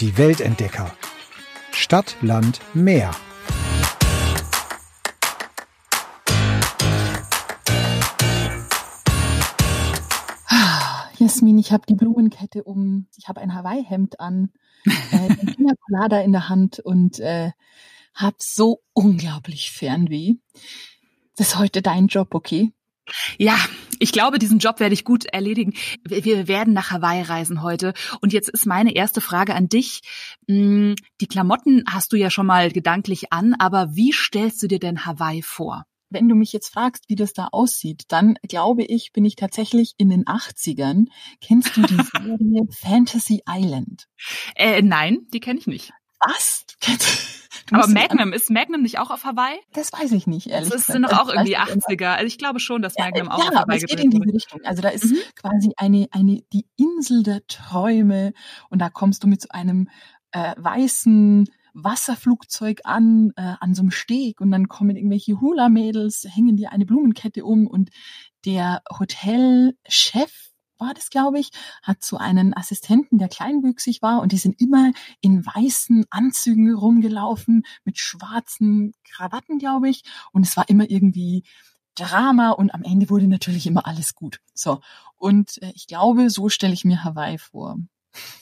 Die Weltentdecker. Stadt, Land, Meer. Jasmin, ich habe die Blumenkette um, ich habe ein Hawaii-Hemd an, äh, ein Pina Colada in der Hand und äh, habe so unglaublich Fernweh. Das ist heute dein Job, okay? Ja, ich glaube, diesen Job werde ich gut erledigen. Wir werden nach Hawaii reisen heute. Und jetzt ist meine erste Frage an dich. Hm, die Klamotten hast du ja schon mal gedanklich an, aber wie stellst du dir denn Hawaii vor? Wenn du mich jetzt fragst, wie das da aussieht, dann glaube ich, bin ich tatsächlich in den 80ern. Kennst du die Serie Fantasy Island? Äh, nein, die kenne ich nicht. Was? Aber Magnum, ist Magnum nicht auch auf Hawaii? Das weiß ich nicht, ehrlich Das sind doch auch irgendwie 80er. Also ich glaube schon, dass Magnum ja, auch ja, auf Hawaii aber es geht in diese Richtung. Also da ist mhm. quasi eine, eine, die Insel der Träume und da kommst du mit so einem äh, weißen Wasserflugzeug an, äh, an so einem Steg und dann kommen irgendwelche Hula-Mädels, hängen dir eine Blumenkette um und der Hotelchef war das, glaube ich, hat so einen Assistenten, der kleinwüchsig war und die sind immer in weißen Anzügen rumgelaufen mit schwarzen Krawatten, glaube ich. Und es war immer irgendwie Drama und am Ende wurde natürlich immer alles gut. So. Und äh, ich glaube, so stelle ich mir Hawaii vor.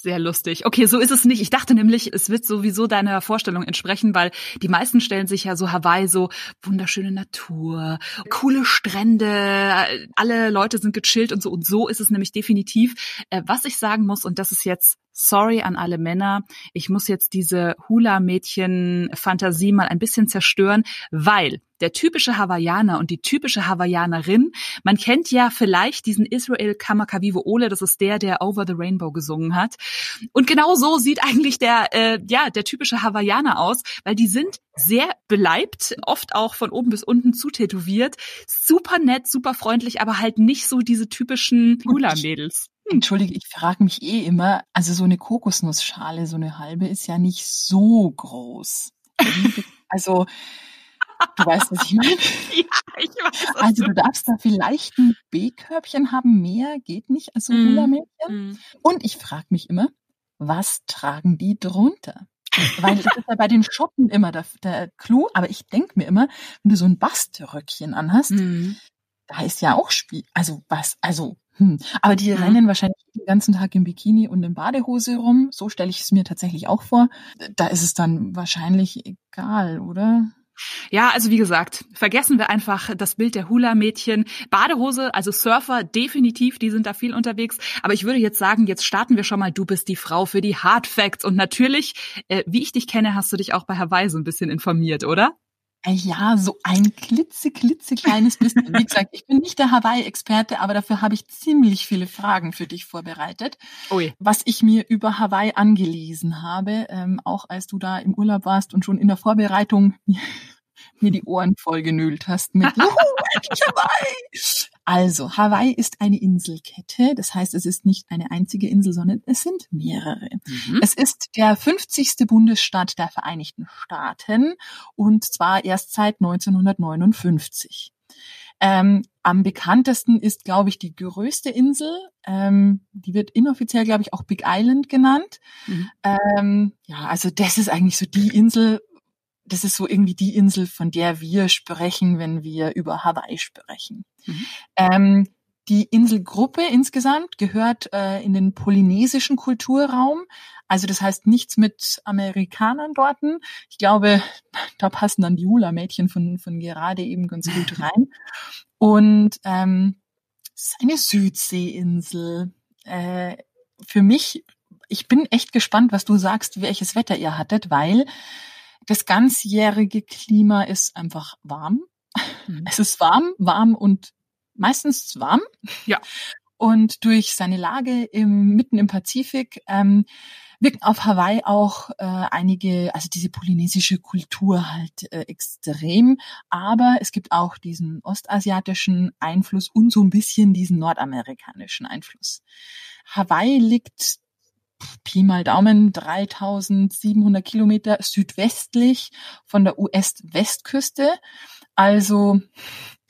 Sehr lustig. Okay, so ist es nicht. Ich dachte nämlich, es wird sowieso deiner Vorstellung entsprechen, weil die meisten stellen sich ja so Hawaii so wunderschöne Natur, coole Strände, alle Leute sind gechillt und so. Und so ist es nämlich definitiv. Äh, was ich sagen muss, und das ist jetzt sorry an alle Männer, ich muss jetzt diese Hula-Mädchen-Fantasie mal ein bisschen zerstören, weil der typische Hawaiianer und die typische Hawaiianerin, man kennt ja vielleicht diesen Israel Kamakawiwo Ole, das ist der, der Over the Rainbow gesungen hat. Und genau so sieht eigentlich der, äh, ja, der typische Hawaiianer aus, weil die sind sehr beleibt, oft auch von oben bis unten zutätowiert, super nett, super freundlich, aber halt nicht so diese typischen Hula-Mädels. Entschuldige, ich frage mich eh immer, also so eine Kokosnussschale, so eine halbe, ist ja nicht so groß. Also, du weißt, was ich meine? Ja, ich weiß. Also du darfst da vielleicht ein B-Körbchen haben, mehr geht nicht als so Mm, Hula-Mädchen. mm. Und ich frage mich immer, was tragen die drunter? Weil das ist ja bei den Schotten immer der, der Clou, aber ich denk mir immer, wenn du so ein Baströckchen anhast, Mhm. da ist ja auch Spiel, also was, also, hm. Aber die Mhm. rennen wahrscheinlich den ganzen Tag im Bikini und in Badehose rum. So stelle ich es mir tatsächlich auch vor. Da ist es dann wahrscheinlich egal, oder? Ja, also wie gesagt, vergessen wir einfach das Bild der Hula-Mädchen. Badehose, also Surfer, definitiv, die sind da viel unterwegs. Aber ich würde jetzt sagen, jetzt starten wir schon mal. Du bist die Frau für die Hard Facts. Und natürlich, äh, wie ich dich kenne, hast du dich auch bei Hawaii so ein bisschen informiert, oder? Äh, Ja, so ein klitze, klitze kleines bisschen. Wie gesagt, ich bin nicht der Hawaii-Experte, aber dafür habe ich ziemlich viele Fragen für dich vorbereitet. Ui. Was ich mir über Hawaii angelesen habe, ähm, auch als du da im Urlaub warst und schon in der Vorbereitung mir die Ohren vollgenölt hast mit Hawaii. Also, Hawaii ist eine Inselkette. Das heißt, es ist nicht eine einzige Insel, sondern es sind mehrere. Mhm. Es ist der 50. Bundesstaat der Vereinigten Staaten und zwar erst seit 1959. Ähm, am bekanntesten ist, glaube ich, die größte Insel. Ähm, die wird inoffiziell, glaube ich, auch Big Island genannt. Mhm. Ähm, ja, also das ist eigentlich so die Insel, das ist so irgendwie die Insel, von der wir sprechen, wenn wir über Hawaii sprechen. Mhm. Ähm, die Inselgruppe insgesamt gehört äh, in den polynesischen Kulturraum. Also das heißt nichts mit Amerikanern dorten. Ich glaube, da passen dann die Hula-Mädchen von, von gerade eben ganz gut rein. Und ähm, es ist eine Südseeinsel. Äh, für mich, ich bin echt gespannt, was du sagst, welches Wetter ihr hattet, weil das ganzjährige Klima ist einfach warm. Mhm. Es ist warm, warm und meistens warm. Ja. Und durch seine Lage im, mitten im Pazifik ähm, wirken auf Hawaii auch äh, einige, also diese polynesische Kultur halt äh, extrem. Aber es gibt auch diesen ostasiatischen Einfluss und so ein bisschen diesen nordamerikanischen Einfluss. Hawaii liegt Pi mal Daumen 3700 Kilometer südwestlich von der US-Westküste. Also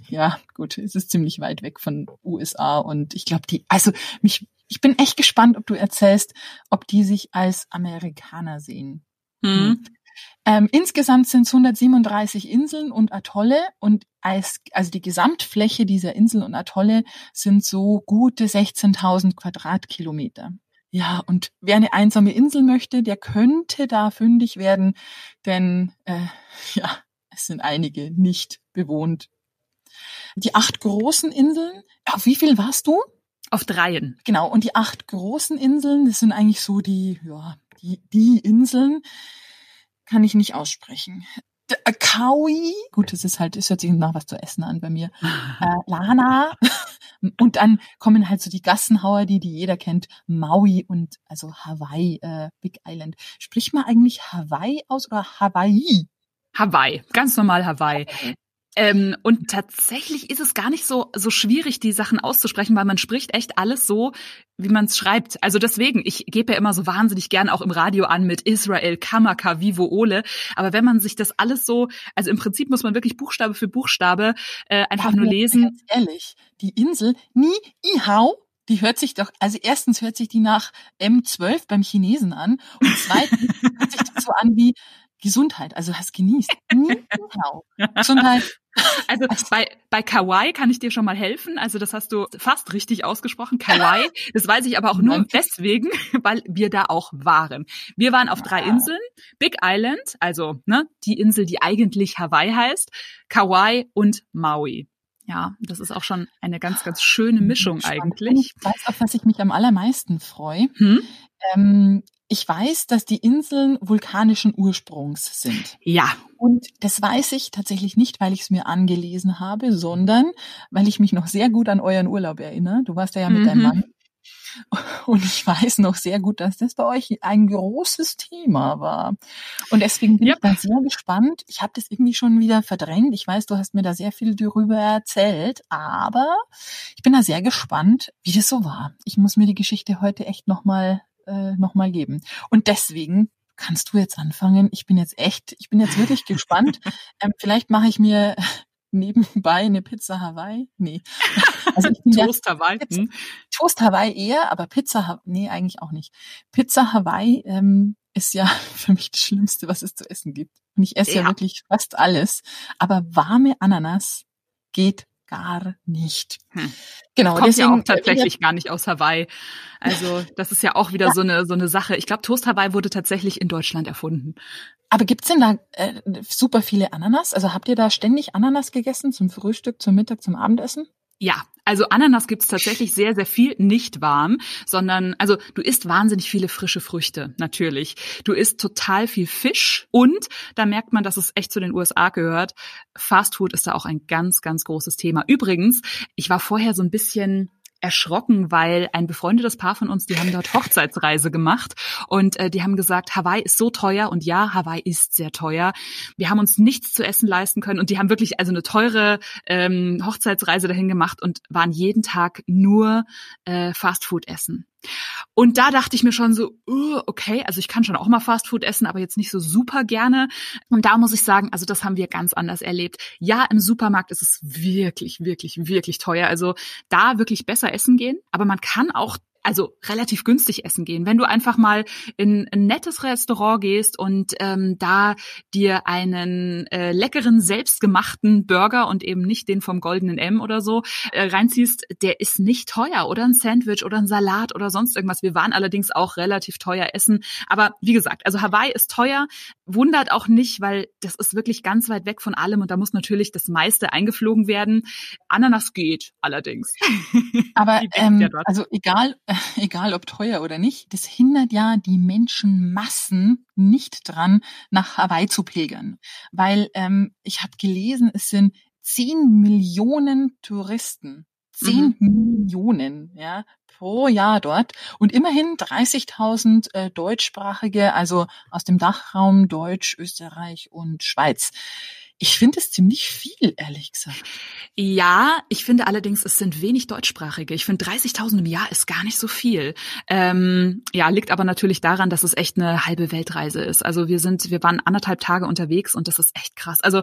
ja, gut, es ist ziemlich weit weg von USA und ich glaube, die, also mich, ich bin echt gespannt, ob du erzählst, ob die sich als Amerikaner sehen. Mhm. Ähm, insgesamt sind es 137 Inseln und Atolle und als, also die Gesamtfläche dieser Inseln und Atolle sind so gute 16.000 Quadratkilometer. Ja, und wer eine einsame Insel möchte, der könnte da fündig werden, denn äh, ja, es sind einige nicht bewohnt. Die acht großen Inseln, auf wie viel warst du? Auf dreien. Genau, und die acht großen Inseln, das sind eigentlich so die, ja, die, die Inseln, kann ich nicht aussprechen. Äh, Kaui, gut, das ist halt, es hört sich nach was zu essen an bei mir. Äh, Lana. Und dann kommen halt so die Gassenhauer, die, die jeder kennt. Maui und also Hawaii, äh, Big Island. Spricht man eigentlich Hawaii aus oder Hawaii? Hawaii, ganz normal Hawaii. Ähm, und tatsächlich ist es gar nicht so so schwierig, die Sachen auszusprechen, weil man spricht echt alles so, wie man es schreibt. Also deswegen, ich gebe ja immer so wahnsinnig gern auch im Radio an mit Israel, Kamaka, Vivo, Ole. Aber wenn man sich das alles so, also im Prinzip muss man wirklich Buchstabe für Buchstabe äh, einfach ja, nur lesen. Ganz ehrlich, die Insel Ni Ihau die hört sich doch, also erstens hört sich die nach M12 beim Chinesen an und zweitens hört sich das so an wie Gesundheit, also hast genießt. Gesundheit. Also bei, bei Kawaii kann ich dir schon mal helfen. Also das hast du fast richtig ausgesprochen. Kawaii. Das weiß ich aber auch nur deswegen, weil wir da auch waren. Wir waren auf drei Inseln. Big Island, also ne, die Insel, die eigentlich Hawaii heißt, Kauai und Maui. Ja, das ist auch schon eine ganz, ganz schöne Mischung eigentlich. Ich weiß, auf was ich mich am allermeisten freue. Hm? Ähm, ich weiß, dass die Inseln vulkanischen Ursprungs sind. Ja. Und das weiß ich tatsächlich nicht, weil ich es mir angelesen habe, sondern weil ich mich noch sehr gut an euren Urlaub erinnere. Du warst ja, ja mit mhm. deinem Mann. Und ich weiß noch sehr gut, dass das bei euch ein großes Thema war. Und deswegen bin yep. ich da sehr gespannt. Ich habe das irgendwie schon wieder verdrängt. Ich weiß, du hast mir da sehr viel darüber erzählt, aber ich bin da sehr gespannt, wie das so war. Ich muss mir die Geschichte heute echt nochmal äh, nochmal geben. Und deswegen kannst du jetzt anfangen. Ich bin jetzt echt, ich bin jetzt wirklich gespannt. Ähm, vielleicht mache ich mir nebenbei eine Pizza Hawaii. Nee. Also Toast Hawaii. Pizza, hm? Toast Hawaii eher, aber Pizza Hawaii, nee, eigentlich auch nicht. Pizza Hawaii ähm, ist ja für mich das Schlimmste, was es zu essen gibt. Und ich esse ja, ja wirklich fast alles. Aber warme Ananas geht gar nicht. Hm. Genau, kommt deswegen, ja auch tatsächlich gar nicht aus Hawaii. Also das ist ja auch wieder ja. so eine so eine Sache. Ich glaube, Toast Hawaii wurde tatsächlich in Deutschland erfunden. Aber gibt's denn da äh, super viele Ananas? Also habt ihr da ständig Ananas gegessen zum Frühstück, zum Mittag, zum Abendessen? Ja, also Ananas gibt's tatsächlich sehr, sehr viel nicht warm, sondern, also du isst wahnsinnig viele frische Früchte, natürlich. Du isst total viel Fisch und da merkt man, dass es echt zu den USA gehört. Fast Food ist da auch ein ganz, ganz großes Thema. Übrigens, ich war vorher so ein bisschen erschrocken, weil ein befreundetes Paar von uns, die haben dort Hochzeitsreise gemacht und äh, die haben gesagt, Hawaii ist so teuer und ja, Hawaii ist sehr teuer. Wir haben uns nichts zu essen leisten können und die haben wirklich also eine teure ähm, Hochzeitsreise dahin gemacht und waren jeden Tag nur äh, Fastfood essen. Und da dachte ich mir schon so, uh, okay, also ich kann schon auch mal Fastfood essen, aber jetzt nicht so super gerne. Und da muss ich sagen, also das haben wir ganz anders erlebt. Ja, im Supermarkt ist es wirklich, wirklich, wirklich teuer. Also da wirklich besser essen gehen. Aber man kann auch also relativ günstig essen gehen. Wenn du einfach mal in ein nettes Restaurant gehst und ähm, da dir einen äh, leckeren selbstgemachten Burger und eben nicht den vom goldenen M oder so äh, reinziehst, der ist nicht teuer oder ein Sandwich oder ein Salat oder sonst irgendwas. Wir waren allerdings auch relativ teuer essen, aber wie gesagt, also Hawaii ist teuer, wundert auch nicht, weil das ist wirklich ganz weit weg von allem und da muss natürlich das meiste eingeflogen werden. Ananas geht allerdings. Aber ähm, ja also egal egal ob teuer oder nicht, das hindert ja die Menschenmassen nicht dran, nach Hawaii zu pilgern. Weil ähm, ich habe gelesen, es sind zehn Millionen Touristen. Zehn mhm. Millionen, ja, pro Jahr dort und immerhin 30.000 äh, deutschsprachige, also aus dem Dachraum Deutsch, Österreich und Schweiz. Ich finde es ziemlich viel, ehrlich gesagt. Ja, ich finde allerdings, es sind wenig Deutschsprachige. Ich finde 30.000 im Jahr ist gar nicht so viel. Ähm, ja, liegt aber natürlich daran, dass es echt eine halbe Weltreise ist. Also wir sind, wir waren anderthalb Tage unterwegs und das ist echt krass. Also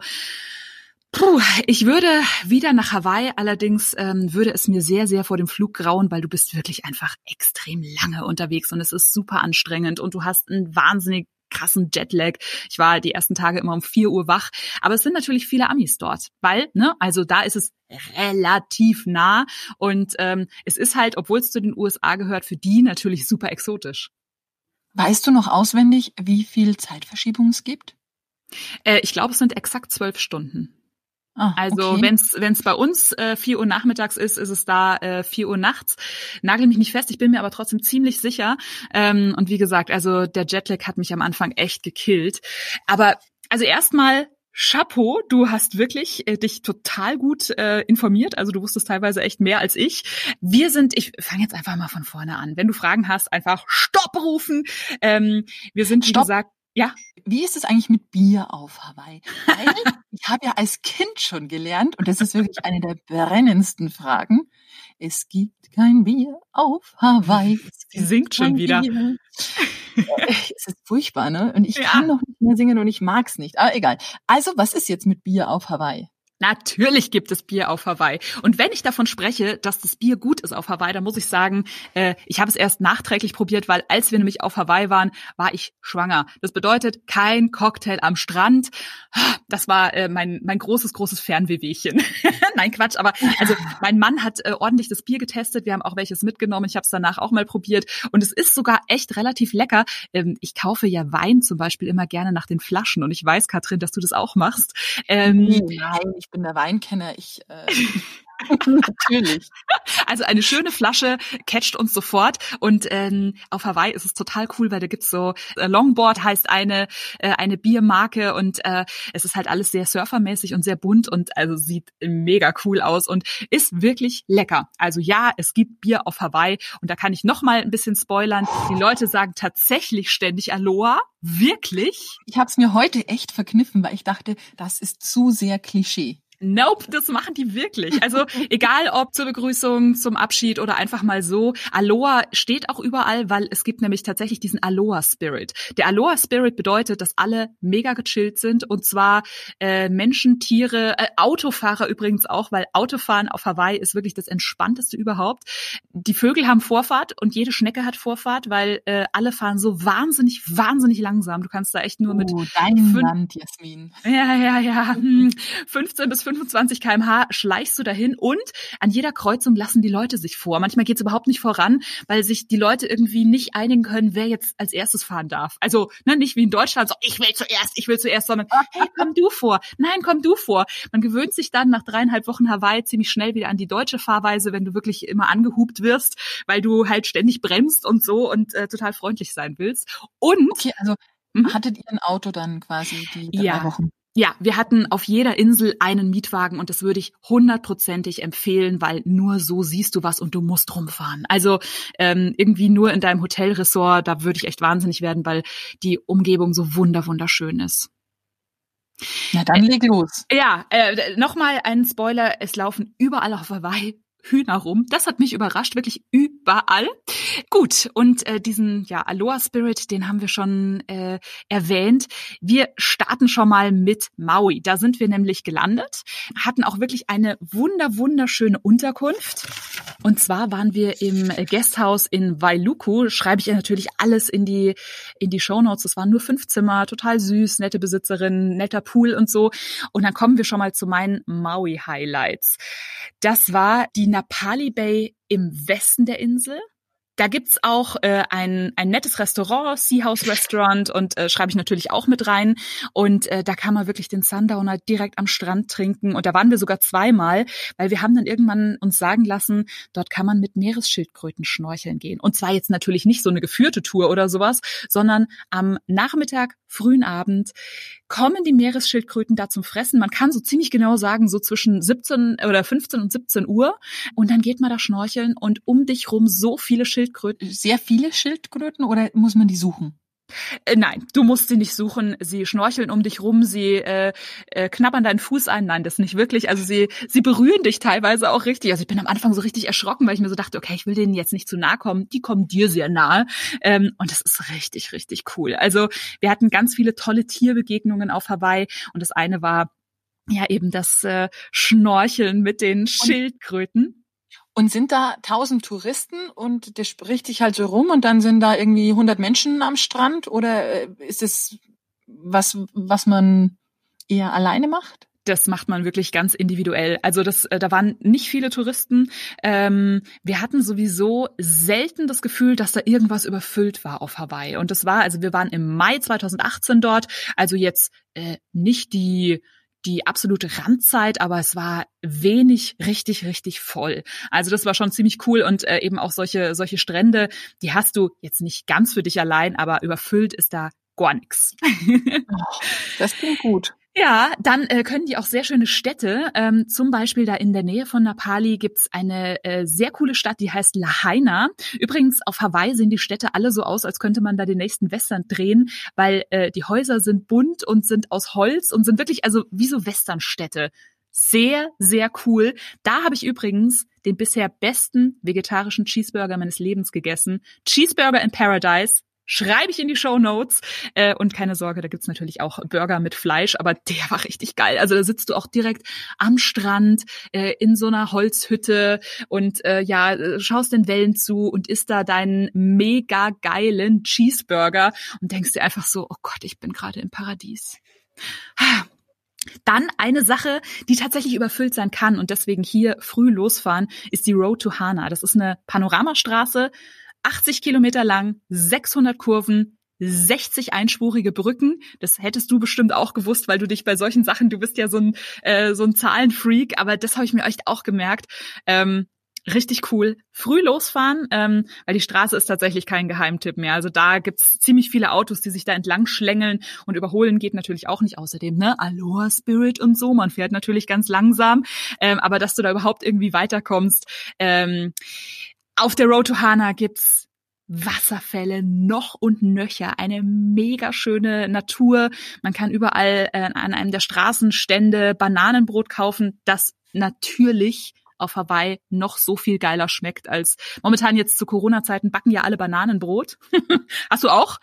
Puh, ich würde wieder nach Hawaii, allerdings ähm, würde es mir sehr, sehr vor dem Flug grauen, weil du bist wirklich einfach extrem lange unterwegs und es ist super anstrengend und du hast einen wahnsinnig krassen Jetlag. Ich war die ersten Tage immer um vier Uhr wach. Aber es sind natürlich viele Amis dort, weil, ne, also da ist es relativ nah und ähm, es ist halt, obwohl es zu den USA gehört, für die natürlich super exotisch. Weißt du noch auswendig, wie viel Zeitverschiebung es gibt? Äh, ich glaube, es sind exakt zwölf Stunden. Ah, Also okay. wenn's wenn's bei uns äh, 4 Uhr nachmittags ist, ist es da äh, 4 Uhr nachts. Nagel mich nicht fest, ich bin mir aber trotzdem ziemlich sicher. Ähm, und wie gesagt, also der Jetlag hat mich am Anfang echt gekillt. Aber also erstmal Chapeau, du hast wirklich äh, dich total gut äh, informiert. Also du wusstest teilweise echt mehr als ich. Wir sind, ich fange jetzt einfach mal von vorne an. Wenn du Fragen hast, einfach Stopp rufen. Ähm, wir sind, wie Stopp. gesagt, ja. Wie ist es eigentlich mit Bier auf Hawaii? Weil ich habe ja als Kind schon gelernt, und das ist wirklich eine der brennendsten Fragen, es gibt kein Bier auf Hawaii. Sie singt schon wieder. Bier. es ist furchtbar, ne? Und ich Ja. kann noch nicht mehr singen und ich mag's nicht. Aber egal. Also, was ist jetzt mit Bier auf Hawaii? Natürlich gibt es Bier auf Hawaii. Und wenn ich davon spreche, dass das Bier gut ist auf Hawaii, dann muss ich sagen, äh, ich habe es erst nachträglich probiert, weil als wir nämlich auf Hawaii waren, war ich schwanger. Das bedeutet kein Cocktail am Strand. Das war äh, mein mein großes großes Fernwehwehchen. Nein, Quatsch. Aber also mein Mann hat äh, ordentlich das Bier getestet. Wir haben auch welches mitgenommen. Ich habe es danach auch mal probiert und es ist sogar echt relativ lecker. Ähm, ich kaufe ja Wein zum Beispiel immer gerne nach den Flaschen und ich weiß, Katrin, dass du das auch machst. Ähm, Nein, ich bin der Weinkenner. Ich äh, natürlich. Also eine schöne Flasche catcht uns sofort und ähm, auf Hawaii ist es total cool, weil da gibt's so äh, Longboard heißt eine äh, eine Biermarke und äh, es ist halt alles sehr surfermäßig und sehr bunt und also sieht mega cool aus und ist wirklich lecker. Also ja, es gibt Bier auf Hawaii und da kann ich noch mal ein bisschen spoilern. Die Leute sagen tatsächlich ständig Aloha, wirklich? Ich habe es mir heute echt verkniffen, weil ich dachte, das ist zu sehr Klischee. Nope, das machen die wirklich. Also egal ob zur Begrüßung, zum Abschied oder einfach mal so. Aloha steht auch überall, weil es gibt nämlich tatsächlich diesen Aloha Spirit. Der Aloha Spirit bedeutet, dass alle mega gechillt sind und zwar äh, Menschen, Tiere, äh, Autofahrer übrigens auch, weil Autofahren auf Hawaii ist wirklich das entspannteste überhaupt. Die Vögel haben Vorfahrt und jede Schnecke hat Vorfahrt, weil äh, alle fahren so wahnsinnig, wahnsinnig langsam. Du kannst da echt nur mit oh, dein fün- Land, Jasmin. ja, ja, ja. Hm. 15 bis 25 kmh schleichst du dahin und an jeder Kreuzung lassen die Leute sich vor. Manchmal geht's überhaupt nicht voran, weil sich die Leute irgendwie nicht einigen können, wer jetzt als erstes fahren darf. Also ne, nicht wie in Deutschland, so ich will zuerst, ich will zuerst, sondern hey, komm du vor. Nein, komm du vor. Man gewöhnt sich dann nach dreieinhalb Wochen Hawaii ziemlich schnell wieder an die deutsche Fahrweise, wenn du wirklich immer angehupt wirst, weil du halt ständig bremst und so und äh, total freundlich sein willst. Und Okay, also Mhm. hattet ihr ein Auto dann quasi die drei Ja. Wochen? Ja, wir hatten auf jeder Insel einen Mietwagen und das würde ich hundertprozentig empfehlen, weil nur so siehst du was und du musst rumfahren. Also ähm, irgendwie nur in deinem Hotelressort, da würde ich echt wahnsinnig werden, weil die Umgebung so wunder wunderschön ist. Na dann leg los. Ja, äh, nochmal ein Spoiler, es laufen überall auf Hawaii Hühner rum. Das hat mich überrascht, wirklich überall. Gut, und äh, diesen ja Aloha Spirit, den haben wir schon äh, erwähnt. Wir starten schon mal mit Maui. Da sind wir nämlich gelandet, hatten auch wirklich eine wunder wunderschöne Unterkunft. Und zwar waren wir im Guesthouse in Wailuku. Schreibe ich ja natürlich alles in die in die Shownotes. Es waren nur fünf Zimmer, total süß, nette Besitzerin, netter Pool und so. Und dann kommen wir schon mal zu meinen Maui Highlights. Das war die Napali Bay im Westen der Insel. Da gibt's auch äh, ein, ein nettes Restaurant, Sea House Restaurant und äh, schreibe ich natürlich auch mit rein. Und äh, da kann man wirklich den Sundowner direkt am Strand trinken. Und da waren wir sogar zweimal, weil wir haben dann irgendwann uns sagen lassen, dort kann man mit Meeresschildkröten schnorcheln gehen. Und zwar jetzt natürlich nicht so eine geführte Tour oder sowas, sondern am Nachmittag, frühen Abend kommen die Meeresschildkröten da zum Fressen. Man kann so ziemlich genau sagen, so zwischen 17 oder 15 und 17 Uhr. Und dann geht man da schnorcheln und um dich rum so viele Schildkröten. Sehr viele Schildkröten oder muss man die suchen? Äh, nein, du musst sie nicht suchen. Sie schnorcheln um dich rum, sie äh, äh, knabbern deinen Fuß ein. Nein, das nicht wirklich. Also sie, sie berühren dich teilweise auch richtig. Also ich bin am Anfang so richtig erschrocken, weil ich mir so dachte, okay, ich will denen jetzt nicht zu nahe kommen. Die kommen dir sehr nahe. Ähm, und das ist richtig, richtig cool. Also wir hatten ganz viele tolle Tierbegegnungen auf Hawaii. Und das eine war ja eben das äh, Schnorcheln mit den Schildkröten. Und sind da tausend Touristen und der spricht sich halt so rum und dann sind da irgendwie 100 Menschen am Strand oder äh, ist es was, was man eher alleine macht? das macht man wirklich ganz individuell. Also das, äh, da waren nicht viele Touristen. Ähm, wir hatten sowieso selten das Gefühl, dass da irgendwas überfüllt war auf Hawaii. Und das war, also wir waren im Mai 2018 dort, also jetzt äh, nicht die die absolute Randzeit, aber es war wenig richtig, richtig voll. Also das war schon ziemlich cool und äh, eben auch solche, solche Strände, die hast du jetzt nicht ganz für dich allein, aber überfüllt ist da gar nichts. Oh, das klingt gut. Ja, dann äh, können die auch sehr schöne Städte. Ähm, zum Beispiel da in der Nähe von Napali gibt's eine äh, sehr coole Stadt, die heißt Lahaina. Übrigens, auf Hawaii sehen die Städte alle so aus, als könnte man da den nächsten Western drehen, weil äh, die Häuser sind bunt und sind aus Holz und sind wirklich also wie so Westernstädte. Sehr, sehr cool. Da habe ich übrigens den bisher besten vegetarischen Cheeseburger meines Lebens gegessen. Cheeseburger in Paradise schreibe ich in die Show Notes. Äh, und keine Sorge, da gibt's natürlich auch Burger mit Fleisch, aber der war richtig geil. Also da sitzt du auch direkt am Strand äh, in so einer Holzhütte und äh, ja, schaust den Wellen zu und isst da deinen mega geilen Cheeseburger und denkst dir einfach so, oh Gott, ich bin gerade im Paradies. Dann eine Sache, die tatsächlich überfüllt sein kann und deswegen hier früh losfahren, ist die Road to Hana. Das ist eine Panoramastraße 80 Kilometer lang, 600 Kurven, 60 einspurige Brücken. Das hättest du bestimmt auch gewusst, weil du dich bei solchen Sachen, du bist ja so ein, äh, so ein Zahlenfreak, aber das habe ich mir echt auch gemerkt. Ähm, richtig cool. Früh losfahren, ähm, weil die Straße ist tatsächlich kein Geheimtipp mehr. Also da gibt's ziemlich viele Autos, die sich da entlang schlängeln und überholen geht natürlich auch nicht. Außerdem, ne, Aloha Spirit und so. Man fährt natürlich ganz langsam, ähm, aber dass du da überhaupt irgendwie weiterkommst. Ähm, auf der Road to Hana gibt's Wasserfälle noch und nöcher, eine mega schöne Natur. Man kann überall äh, an einem der Straßenstände Bananenbrot kaufen, das natürlich auf Hawaii noch so viel geiler schmeckt als momentan jetzt zu Corona-Zeiten backen ja alle Bananenbrot. Hast du auch?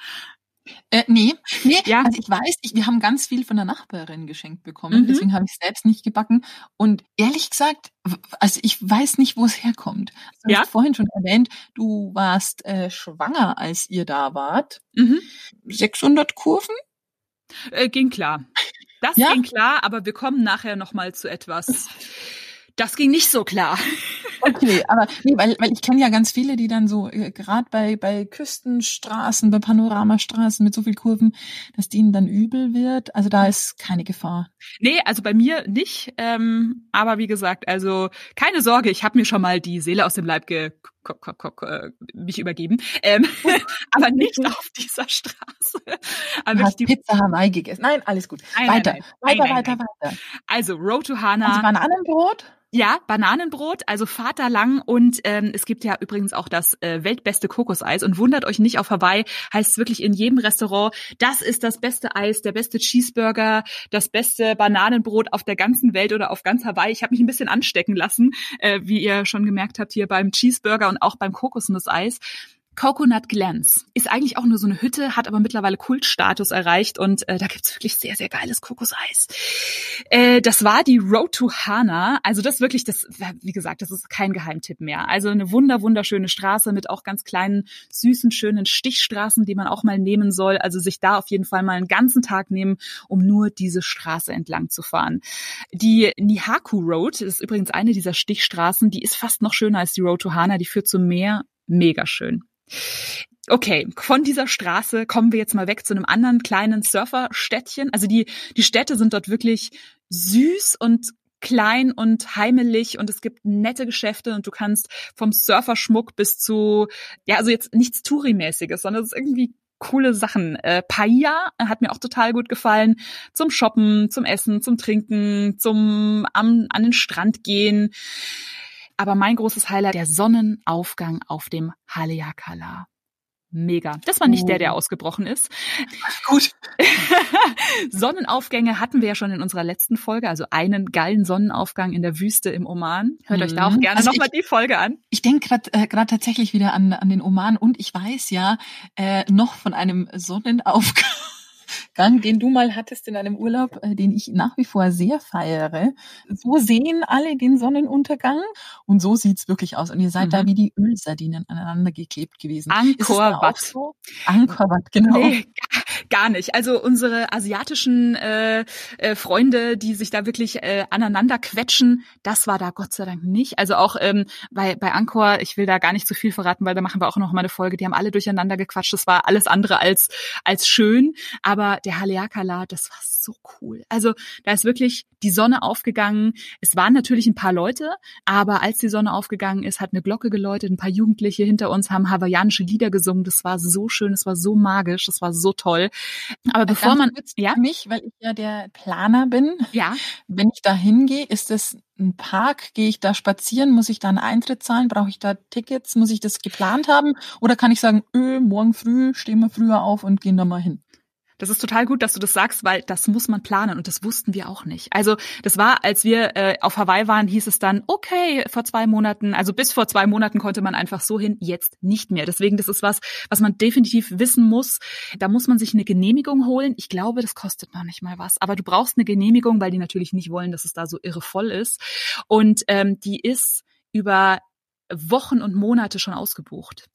Äh, nee, nee, ja. also ich weiß, ich, wir haben ganz viel von der Nachbarin geschenkt bekommen, mhm. deswegen habe ich selbst nicht gebacken. Und ehrlich gesagt, also ich weiß nicht, wo es herkommt. Du ja? hast vorhin schon erwähnt, du warst äh, schwanger, als ihr da wart. Mhm. 600 Kurven? Äh, ging klar. Das ja? ging klar, aber wir kommen nachher noch mal zu etwas. Das ging nicht so klar. Okay, aber nee, weil, weil ich kenne ja ganz viele, die dann so, äh, gerade bei, bei Küstenstraßen, bei Panoramastraßen mit so viel Kurven, dass denen dann übel wird. Also da ist keine Gefahr. Nee, also bei mir nicht. Ähm, aber wie gesagt, also keine Sorge, ich habe mir schon mal die Seele aus dem Leib ge mich übergeben. Ähm, aber nicht auf dieser Straße. Aber du hast Pizza Hawaii gegessen. Nein, alles gut. Nein, weiter, nein, nein. weiter, weiter, weiter. Also Road to Hana. Also Bananenbrot? Ja, Bananenbrot, also Vaterlang und ähm, es gibt ja übrigens auch das äh, weltbeste Kokoseis und wundert euch nicht, auf Hawaii heißt es wirklich in jedem Restaurant, das ist das beste Eis, der beste Cheeseburger, das beste Bananenbrot auf der ganzen Welt oder auf ganz Hawaii. Ich habe mich ein bisschen anstecken lassen, äh, wie ihr schon gemerkt habt hier beim Cheeseburger und auch beim Kokosnusseis. Coconut Glens ist eigentlich auch nur so eine Hütte, hat aber mittlerweile Kultstatus erreicht und äh, da gibt's wirklich sehr, sehr geiles Kokoseis. Äh, das war die Road to Hana. Also das wirklich, das, wie gesagt, das ist kein Geheimtipp mehr. Also eine wunder, wunderschöne Straße mit auch ganz kleinen, süßen, schönen Stichstraßen, die man auch mal nehmen soll. Also sich da auf jeden Fall mal einen ganzen Tag nehmen, um nur diese Straße entlang zu fahren. Die Nihaku Road ist übrigens eine dieser Stichstraßen, die ist fast noch schöner als die Road to Hana. Die führt zum Meer. Mega schön. Okay, von dieser Straße kommen wir jetzt mal weg zu einem anderen kleinen Surferstädtchen. Also die, die Städte sind dort wirklich süß und klein und heimelig und es gibt nette Geschäfte und du kannst vom Surferschmuck bis zu, ja, also jetzt nichts Touri-mäßiges, sondern es ist irgendwie coole Sachen. Äh, Paia hat mir auch total gut gefallen. Zum Shoppen, zum Essen, zum Trinken, zum am, an den Strand gehen. Aber mein großes Highlight, der Sonnenaufgang auf dem Haleakala. Mega. Das war nicht oh. der, der oh. ausgebrochen ist. Gut. Sonnenaufgänge hatten wir ja schon in unserer letzten Folge, also einen geilen Sonnenaufgang in der Wüste im Oman. Hört mhm. euch da auch mhm. gerne also nochmal die Folge an. Ich denke gerade äh, grad tatsächlich wieder an, an den Oman und ich weiß ja äh, noch von einem Sonnenaufgang Rundgang, den du mal hattest in einem Urlaub, äh, den ich nach wie vor sehr feiere. So sehen alle den Sonnenuntergang und so sieht's wirklich aus. Und ihr seid mhm. da wie die Ölsardinen aneinander geklebt gewesen. Angkor Wat. So? Angkor Wat, genau. Nee, gar nicht. Also unsere asiatischen äh, äh, Freunde, die sich da wirklich äh, aneinander quetschen, das war da Gott sei Dank nicht. Also auch ähm, bei, bei Angkor, ich will da gar nicht zu viel verraten, weil da machen wir auch noch mal eine Folge, die haben alle durcheinander gequatscht. Das war alles andere als, als schön. Aber der Haleakala, das war so cool. Also da ist wirklich die Sonne aufgegangen. Es waren natürlich ein paar Leute, aber als die Sonne aufgegangen ist, hat eine Glocke geläutet, ein paar Jugendliche hinter uns haben hawaiianische Lieder gesungen. Das war so schön, es war so magisch, das war so toll. Aber äh, bevor man ja mich, weil ich ja der Planer bin, ja, wenn ich da hingehe, ist es ein Park? Gehe ich da spazieren? Muss ich da einen Eintritt zahlen? Brauche ich da Tickets? Muss ich das geplant haben? Oder kann ich sagen, öh, morgen früh stehen wir früher auf und gehen da mal hin? Das ist total gut, dass du das sagst, weil das muss man planen und das wussten wir auch nicht. Also das war, als wir äh, auf Hawaii waren, hieß es dann, okay, vor zwei Monaten, also bis vor zwei Monaten konnte man einfach so hin, jetzt nicht mehr. Deswegen, das ist was, was man definitiv wissen muss. Da muss man sich eine Genehmigung holen. Ich glaube, das kostet noch nicht mal was, aber du brauchst eine Genehmigung, weil die natürlich nicht wollen, dass es da so irre voll ist. Und ähm, die ist über Wochen und Monate schon ausgebucht.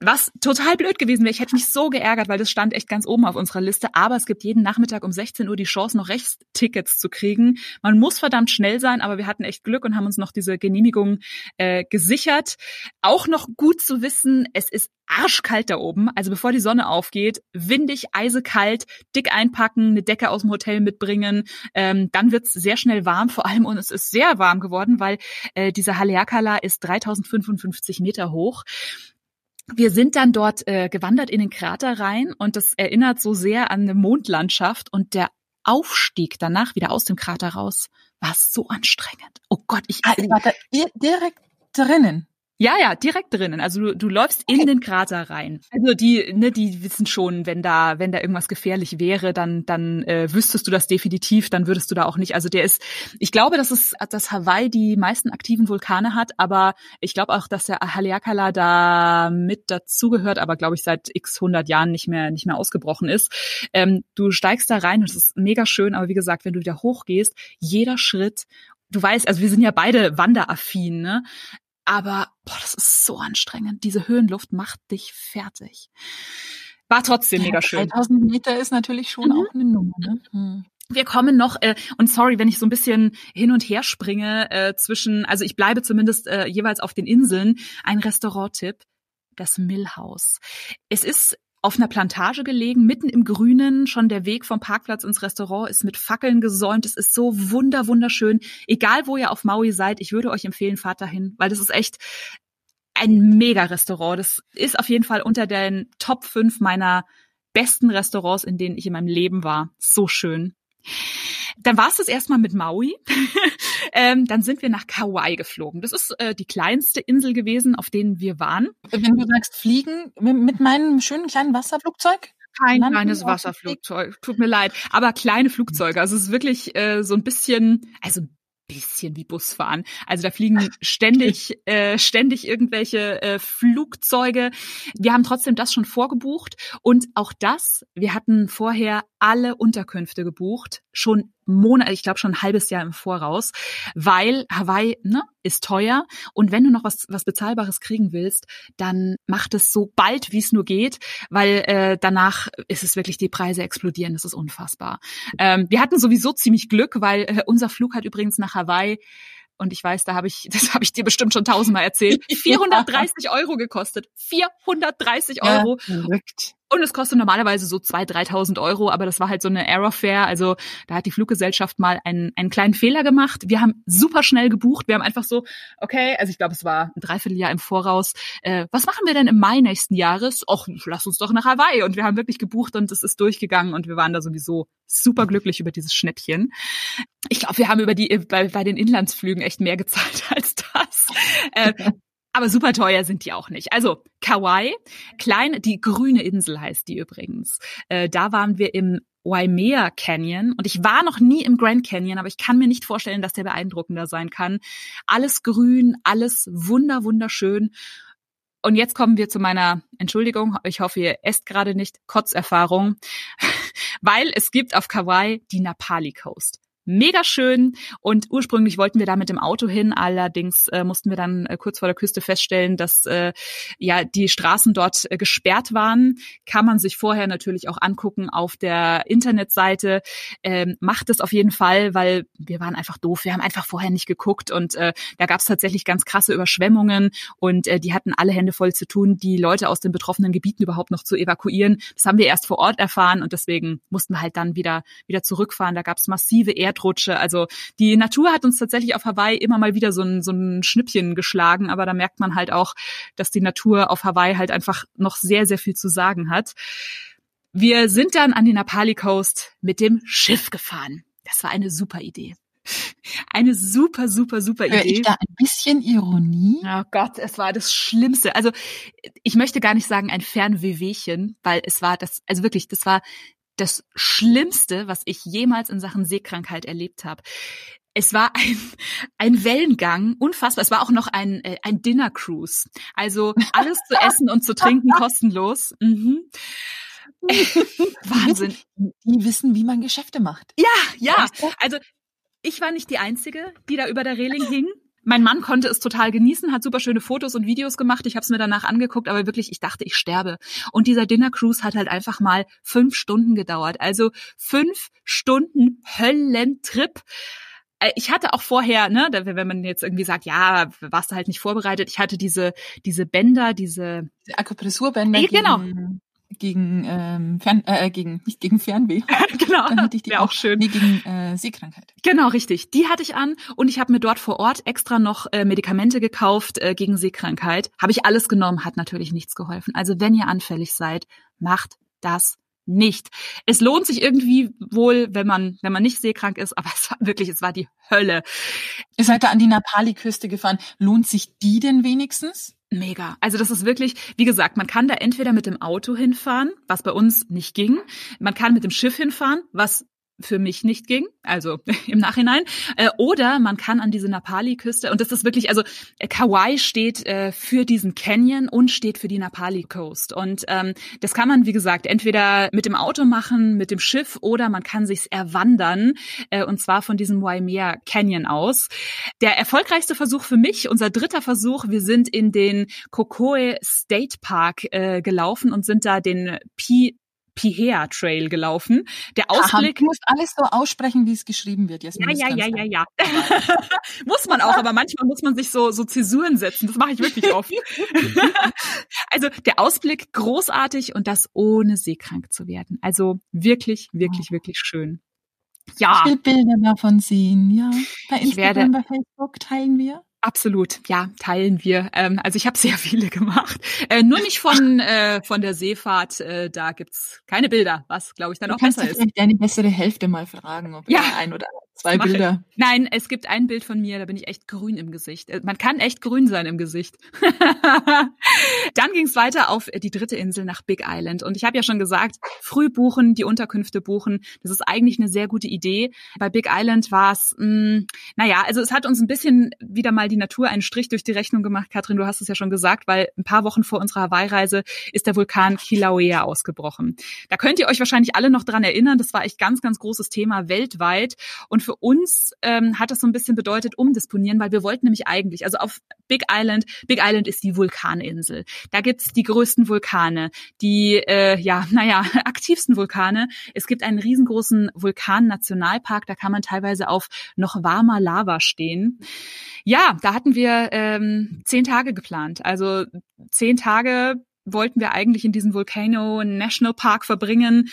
Was total blöd gewesen wäre. Ich hätte mich so geärgert, weil das stand echt ganz oben auf unserer Liste. Aber es gibt jeden Nachmittag um 16 Uhr die Chance, noch Rechtstickets zu kriegen. Man muss verdammt schnell sein, aber wir hatten echt Glück und haben uns noch diese Genehmigung äh, gesichert. Auch noch gut zu wissen, es ist arschkalt da oben. Also bevor die Sonne aufgeht, windig, eisekalt, dick einpacken, eine Decke aus dem Hotel mitbringen. Ähm, dann wird's sehr schnell warm, vor allem und es ist sehr warm geworden, weil äh, diese Haleakala ist 3055 Meter hoch wir sind dann dort äh, gewandert in den Krater rein und das erinnert so sehr an eine Mondlandschaft und der Aufstieg danach wieder aus dem Krater raus war so anstrengend. Oh Gott, ich ah, war da direkt drinnen. Ja, ja, direkt drinnen. Also du, du läufst in den Krater rein. Also die, ne, die wissen schon, wenn da, wenn da irgendwas gefährlich wäre, dann, dann äh, wüsstest du das definitiv, dann würdest du da auch nicht. Also der ist, ich glaube, dass es, dass Hawaii die meisten aktiven Vulkane hat, aber ich glaube auch, dass der Haleakala da mit dazugehört, aber glaube ich seit x hundert Jahren nicht mehr, nicht mehr ausgebrochen ist. Ähm, du steigst da rein und es ist mega schön, aber wie gesagt, wenn du wieder hochgehst, jeder Schritt du weißt, also wir sind ja beide wanderaffin, ne? Aber boah, das ist so anstrengend. Diese Höhenluft macht dich fertig. War trotzdem mega schön. 3000 Meter ist natürlich schon mhm. auch eine Nummer. Ne? Mhm. Wir kommen noch, äh, und sorry, wenn ich so ein bisschen hin und her springe äh, zwischen, also ich bleibe zumindest äh, jeweils auf den Inseln, ein Restaurant-Tipp, das Millhaus. Es ist auf einer Plantage gelegen, mitten im Grünen. Schon der Weg vom Parkplatz ins Restaurant ist mit Fackeln gesäumt. Es ist so wunder, wunderschön. Egal, wo ihr auf Maui seid, ich würde euch empfehlen, fahrt dahin, weil das ist echt ein Mega-Restaurant. Das ist auf jeden Fall unter den Top 5 meiner besten Restaurants, in denen ich in meinem Leben war. So schön. Dann war es das erstmal mit Maui. ähm, dann sind wir nach Kauai geflogen. Das ist äh, die kleinste Insel gewesen, auf denen wir waren. Wenn du sagst fliegen, mit meinem schönen kleinen Wasserflugzeug? Kein kleines Wasserflugzeug, tut mir leid. Aber kleine Flugzeuge. Also es ist wirklich äh, so ein bisschen, also bisschen wie Busfahren. Also da fliegen ständig, äh, ständig irgendwelche äh, Flugzeuge. Wir haben trotzdem das schon vorgebucht und auch das, wir hatten vorher alle Unterkünfte gebucht, schon Monat, ich glaube schon ein halbes Jahr im Voraus, weil Hawaii ne, ist teuer und wenn du noch was was bezahlbares kriegen willst, dann mach es so bald wie es nur geht, weil äh, danach ist es wirklich die Preise explodieren, das ist unfassbar. Ähm, wir hatten sowieso ziemlich Glück, weil äh, unser Flug hat übrigens nach Hawaii und ich weiß, da habe ich, das habe ich dir bestimmt schon tausendmal erzählt, 430 Euro gekostet. 430 Euro. Ja, verrückt. Und es kostet normalerweise so 2.000, 3.000 Euro, aber das war halt so eine Error-Fare. Also da hat die Fluggesellschaft mal einen, einen kleinen Fehler gemacht. Wir haben super schnell gebucht. Wir haben einfach so, okay, also ich glaube, es war ein Dreivierteljahr im Voraus. Äh, was machen wir denn im Mai nächsten Jahres? Och, lass uns doch nach Hawaii. Und wir haben wirklich gebucht und es ist durchgegangen und wir waren da sowieso super glücklich über dieses Schnäppchen. Ich glaube, wir haben über die bei, bei den Inlandsflügen echt mehr gezahlt als das. Äh, aber super teuer sind die auch nicht. Also Kauai, klein, die grüne Insel heißt die übrigens. Äh, da waren wir im Waimea Canyon und ich war noch nie im Grand Canyon, aber ich kann mir nicht vorstellen, dass der beeindruckender sein kann. Alles grün, alles wunder wunderschön Und jetzt kommen wir zu meiner Entschuldigung, ich hoffe, ihr esst gerade nicht Kotzerfahrung, weil es gibt auf Kauai die Napali Coast mega schön und ursprünglich wollten wir da mit dem Auto hin, allerdings äh, mussten wir dann äh, kurz vor der Küste feststellen, dass äh, ja die Straßen dort äh, gesperrt waren. Kann man sich vorher natürlich auch angucken auf der Internetseite. Ähm, macht es auf jeden Fall, weil wir waren einfach doof. Wir haben einfach vorher nicht geguckt und äh, da gab es tatsächlich ganz krasse Überschwemmungen und äh, die hatten alle Hände voll zu tun, die Leute aus den betroffenen Gebieten überhaupt noch zu evakuieren. Das haben wir erst vor Ort erfahren und deswegen mussten wir halt dann wieder wieder zurückfahren. Da gab es massive Erd Erdrutsche. Also die Natur hat uns tatsächlich auf Hawaii immer mal wieder so ein, so ein Schnippchen geschlagen, aber da merkt man halt auch, dass die Natur auf Hawaii halt einfach noch sehr, sehr viel zu sagen hat. Wir sind dann an die Napali Coast mit dem Schiff gefahren. Das war eine super Idee. Eine super, super, super Idee. Hör ich da ein bisschen Ironie? Oh Gott, es war das Schlimmste. Also ich möchte gar nicht sagen ein Fernwehwehchen, weil es war das, also wirklich, das war das Schlimmste, was ich jemals in Sachen Seekrankheit erlebt habe. Es war ein, ein Wellengang, unfassbar. Es war auch noch ein, äh, ein Dinner Cruise. Also alles zu essen und zu trinken kostenlos. Mhm. Wahnsinn. Die wissen, wie man Geschäfte macht. Ja, ja. Also ich war nicht die Einzige, die da über der Reling hing. Mein Mann konnte es total genießen, hat super schöne Fotos und Videos gemacht. Ich habe es mir danach angeguckt, aber wirklich, ich dachte, ich sterbe. Und dieser Dinner Cruise hat halt einfach mal fünf Stunden gedauert. Also fünf Stunden Höllentrip äh, ich hatte auch vorher, ne, wenn man jetzt irgendwie sagt, ja, warst du halt nicht vorbereitet, ich hatte diese diese Bänder, diese Akupressurbänder. Ja, genau gegen ähm, Fern, äh, gegen nicht gegen Fernweh. genau. Dann hatte ich die auch, auch schön. Nee, gegen äh, Seekrankheit. Genau, richtig. Die hatte ich an und ich habe mir dort vor Ort extra noch äh, Medikamente gekauft äh, gegen Seekrankheit. Habe ich alles genommen, hat natürlich nichts geholfen. Also wenn ihr anfällig seid, macht das nicht. Es lohnt sich irgendwie wohl, wenn man, wenn man nicht seekrank ist, aber es war wirklich, es war die Hölle. Ihr seid da an die Napali-Küste gefahren. Lohnt sich die denn wenigstens? Mega. Also das ist wirklich, wie gesagt, man kann da entweder mit dem Auto hinfahren, was bei uns nicht ging. Man kann mit dem Schiff hinfahren, was für mich nicht ging, also im Nachhinein. Äh, oder man kann an diese Napali-Küste, und das ist wirklich, also äh, Kauai steht äh, für diesen Canyon und steht für die Napali Coast. Und ähm, das kann man, wie gesagt, entweder mit dem Auto machen, mit dem Schiff, oder man kann sich's erwandern, äh, und zwar von diesem Waimea Canyon aus. Der erfolgreichste Versuch für mich, unser dritter Versuch, wir sind in den Kokoe State Park äh, gelaufen und sind da den Pi Pihea Trail gelaufen. Der Ausblick. Aha, du musst alles so aussprechen, wie es geschrieben wird. Jasmin, ja, ja, ja, ja, ja, muss man auch, aber manchmal muss man sich so, so Zäsuren setzen. Das mache ich wirklich oft. also der Ausblick großartig und das ohne seekrank zu werden. Also wirklich, wirklich, oh. wirklich schön. Ja. Ich will Bilder davon sehen, ja. Bei Instagram, bei Facebook teilen wir. Absolut, ja, teilen wir. Ähm, also ich habe sehr viele gemacht. Äh, nur nicht von äh, von der Seefahrt. Äh, da gibt's keine Bilder, was glaube ich dann du auch besser ist. Vielleicht deine bessere Hälfte mal fragen, ob ja. ein oder Zwei Mache. Bilder. Nein, es gibt ein Bild von mir, da bin ich echt grün im Gesicht. Äh, man kann echt grün sein im Gesicht. Dann ging es weiter auf die dritte Insel nach Big Island. Und ich habe ja schon gesagt, früh buchen, die Unterkünfte buchen, das ist eigentlich eine sehr gute Idee. Bei Big Island war es, hm, naja, also es hat uns ein bisschen wieder mal die Natur einen Strich durch die Rechnung gemacht. Katrin, du hast es ja schon gesagt, weil ein paar Wochen vor unserer Hawaii-Reise ist der Vulkan Kilauea ausgebrochen. Da könnt ihr euch wahrscheinlich alle noch dran erinnern, das war echt ganz, ganz großes Thema weltweit. Und für uns ähm, hat das so ein bisschen bedeutet, umdisponieren, weil wir wollten nämlich eigentlich, also auf Big Island, Big Island ist die Vulkaninsel. Da gibt's die größten Vulkane, die, äh, ja, naja, aktivsten Vulkane. Es gibt einen riesengroßen Vulkan-Nationalpark, da kann man teilweise auf noch warmer Lava stehen. Ja, da hatten wir ähm, zehn Tage geplant. Also zehn Tage wollten wir eigentlich in diesem Volcano National Park verbringen.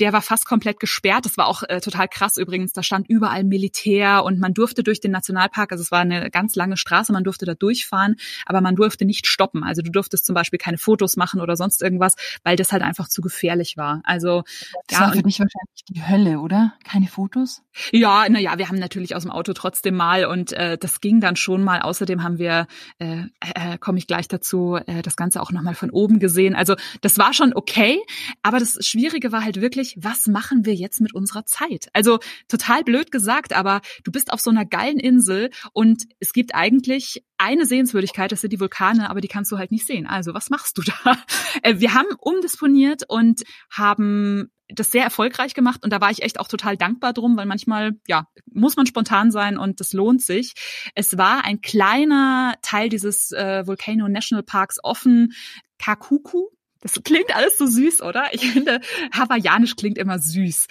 Der war fast komplett gesperrt. Das war auch äh, total krass übrigens. Da stand überall Militär und man durfte durch den Nationalpark, also es war eine ganz lange Straße, man durfte da durchfahren, aber man durfte nicht stoppen. Also du durftest zum Beispiel keine Fotos machen oder sonst irgendwas, weil das halt einfach zu gefährlich war. Also das ja, war für dich wahrscheinlich die Hölle, oder? Keine Fotos? Ja, naja, wir haben natürlich aus dem Auto trotzdem mal und äh, das ging dann schon mal. Außerdem haben wir, äh, äh, komme ich gleich dazu, äh, das Ganze auch nochmal von oben gesehen. Also das war schon okay, aber das Schwierige war halt wirklich, wirklich, was machen wir jetzt mit unserer Zeit? Also total blöd gesagt, aber du bist auf so einer geilen Insel und es gibt eigentlich eine Sehenswürdigkeit, das sind die Vulkane, aber die kannst du halt nicht sehen. Also was machst du da? Äh, wir haben umdisponiert und haben das sehr erfolgreich gemacht und da war ich echt auch total dankbar drum, weil manchmal, ja, muss man spontan sein und das lohnt sich. Es war ein kleiner Teil dieses äh, Volcano National Parks offen, Kakuku. Das klingt alles so süß, oder? Ich finde, hawaiianisch klingt immer süß.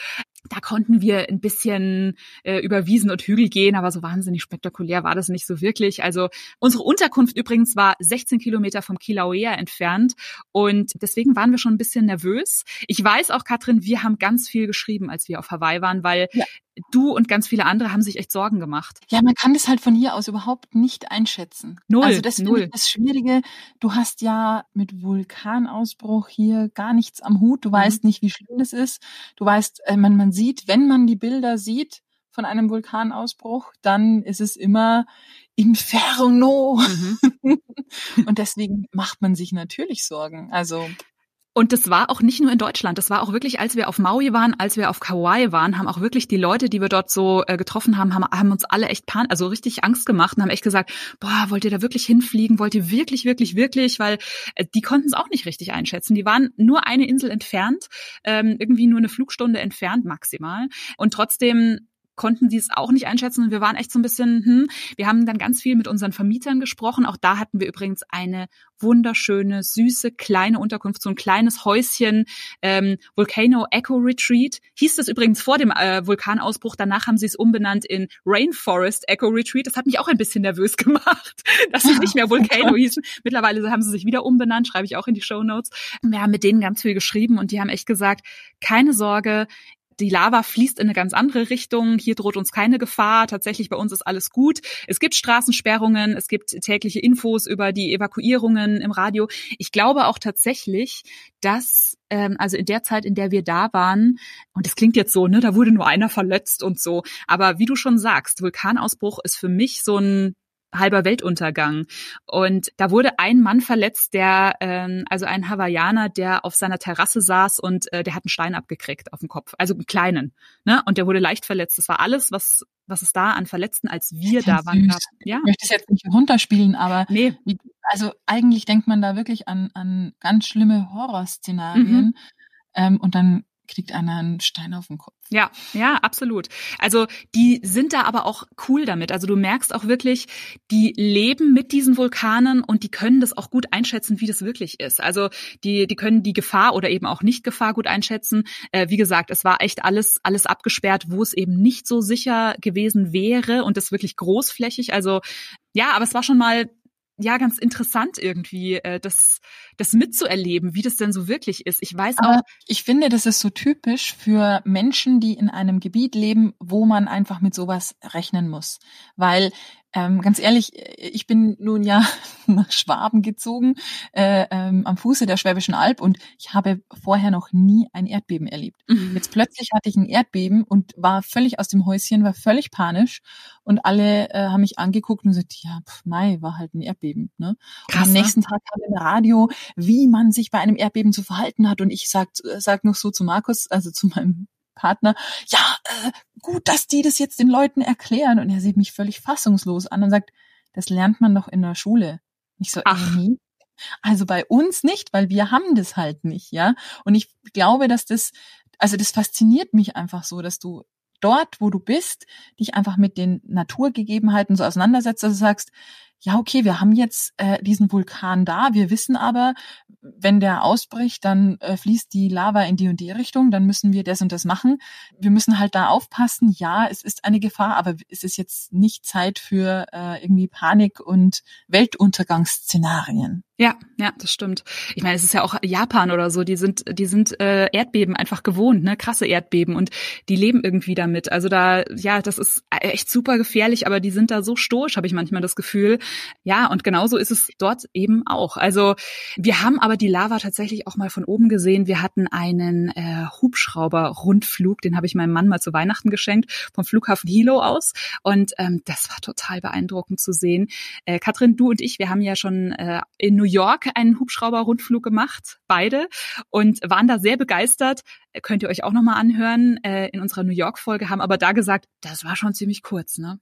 Da konnten wir ein bisschen äh, über Wiesen und Hügel gehen, aber so wahnsinnig spektakulär war das nicht so wirklich. Also unsere Unterkunft übrigens war 16 Kilometer vom Kilauea entfernt und deswegen waren wir schon ein bisschen nervös. Ich weiß auch, Katrin, wir haben ganz viel geschrieben, als wir auf Hawaii waren, weil ja du und ganz viele andere haben sich echt Sorgen gemacht. Ja, man kann das halt von hier aus überhaupt nicht einschätzen. Null. Also das null. das Schwierige. Du hast ja mit Vulkanausbruch hier gar nichts am Hut. Du mhm. weißt nicht, wie schlimm das ist. Du weißt, äh, man, man sieht, wenn man die Bilder sieht von einem Vulkanausbruch, dann ist es immer Inferno. Mhm. und deswegen macht man sich natürlich Sorgen. Also und das war auch nicht nur in Deutschland, das war auch wirklich, als wir auf Maui waren, als wir auf Kauai waren, haben auch wirklich die Leute, die wir dort so äh, getroffen haben, haben, haben uns alle echt pan also richtig Angst gemacht und haben echt gesagt, boah, wollt ihr da wirklich hinfliegen? Wollt ihr wirklich, wirklich, wirklich? Weil äh, die konnten es auch nicht richtig einschätzen. Die waren nur eine Insel entfernt, ähm, irgendwie nur eine Flugstunde entfernt maximal. Und trotzdem konnten die es auch nicht einschätzen und wir waren echt so ein bisschen, hm, wir haben dann ganz viel mit unseren Vermietern gesprochen. Auch da hatten wir übrigens eine wunderschöne, süße, kleine Unterkunft, so ein kleines Häuschen, ähm, Volcano Echo Retreat. Hieß das übrigens vor dem äh, Vulkanausbruch. Danach haben sie es umbenannt in Rainforest Echo Retreat. Das hat mich auch ein bisschen nervös gemacht, dass sie nicht mehr Volcano hießen. Mittlerweile haben sie sich wieder umbenannt, schreibe ich auch in die Show Notes. Wir haben mit denen ganz viel geschrieben und die haben echt gesagt, keine Sorge, die Lava fließt in eine ganz andere Richtung. Hier droht uns keine Gefahr. Tatsächlich bei uns ist alles gut. Es gibt Straßensperrungen, es gibt tägliche Infos über die Evakuierungen im Radio. Ich glaube auch tatsächlich, dass ähm, also in der Zeit, in der wir da waren, und das klingt jetzt so, ne, da wurde nur einer verletzt und so. Aber wie du schon sagst, Vulkanausbruch ist für mich so ein halber Weltuntergang. Und da wurde ein Mann verletzt, der, ähm, also ein Hawaiianer, der auf seiner Terrasse saß und äh, der hat einen Stein abgekriegt auf dem Kopf, also einen kleinen. Ne? Und der wurde leicht verletzt. Das war alles, was was es da an Verletzten, als wir da waren, gab. Ja. Ich möchte es jetzt nicht runterspielen, aber nee. Also eigentlich denkt man da wirklich an, an ganz schlimme Horrorszenarien. Mhm. Ähm, und dann kriegt einer einen Stein auf den Kopf. Ja, ja, absolut. Also die sind da aber auch cool damit. Also du merkst auch wirklich, die leben mit diesen Vulkanen und die können das auch gut einschätzen, wie das wirklich ist. Also die, die können die Gefahr oder eben auch nicht Gefahr gut einschätzen. Äh, wie gesagt, es war echt alles, alles abgesperrt, wo es eben nicht so sicher gewesen wäre und das wirklich großflächig. Also ja, aber es war schon mal ja ganz interessant irgendwie, äh, das, das mitzuerleben, wie das denn so wirklich ist. Ich weiß Aber auch. Ich finde, das ist so typisch für Menschen, die in einem Gebiet leben, wo man einfach mit sowas rechnen muss. Weil ähm, ganz ehrlich, ich bin nun ja nach Schwaben gezogen, äh, ähm, am Fuße der Schwäbischen Alb und ich habe vorher noch nie ein Erdbeben erlebt. Mhm. Jetzt plötzlich hatte ich ein Erdbeben und war völlig aus dem Häuschen, war völlig panisch und alle äh, haben mich angeguckt und gesagt, ja, pf, Mai war halt ein Erdbeben. Ne? Krass, und am ne? nächsten Tag kam im Radio, wie man sich bei einem Erdbeben zu verhalten hat und ich sag, sag noch so zu Markus, also zu meinem Partner, ja, äh, gut, dass die das jetzt den Leuten erklären. Und er sieht mich völlig fassungslos an und sagt, das lernt man doch in der Schule. Ich so, Ach. nee. Also bei uns nicht, weil wir haben das halt nicht, ja. Und ich glaube, dass das, also das fasziniert mich einfach so, dass du dort, wo du bist, dich einfach mit den Naturgegebenheiten so auseinandersetzt, dass du sagst, ja, okay, wir haben jetzt äh, diesen Vulkan da, wir wissen aber, wenn der ausbricht, dann äh, fließt die Lava in die und die Richtung, dann müssen wir das und das machen. Wir müssen halt da aufpassen, ja, es ist eine Gefahr, aber es ist jetzt nicht Zeit für äh, irgendwie Panik und Weltuntergangsszenarien. Ja, ja, das stimmt. Ich meine, es ist ja auch Japan oder so, die sind, die sind äh, Erdbeben einfach gewohnt, ne, krasse Erdbeben und die leben irgendwie damit. Also da, ja, das ist echt super gefährlich, aber die sind da so stoisch, habe ich manchmal das Gefühl. Ja, und genauso ist es dort eben auch. Also wir haben aber die Lava tatsächlich auch mal von oben gesehen. Wir hatten einen äh, Hubschrauber-Rundflug, den habe ich meinem Mann mal zu Weihnachten geschenkt, vom Flughafen Hilo aus. Und ähm, das war total beeindruckend zu sehen. Äh, Katrin, du und ich, wir haben ja schon äh, in New York einen Hubschrauber-Rundflug gemacht, beide, und waren da sehr begeistert. Könnt ihr euch auch nochmal anhören äh, in unserer New York-Folge, haben aber da gesagt, das war schon ziemlich kurz, ne?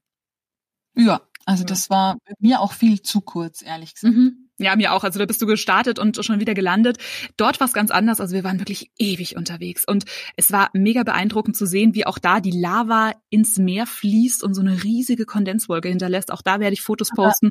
Ja, also das war mir auch viel zu kurz, ehrlich gesagt. Mhm. Ja, mir auch. Also da bist du gestartet und schon wieder gelandet. Dort war es ganz anders. Also wir waren wirklich ewig unterwegs. Und es war mega beeindruckend zu sehen, wie auch da die Lava ins Meer fließt und so eine riesige Kondenswolke hinterlässt. Auch da werde ich Fotos posten.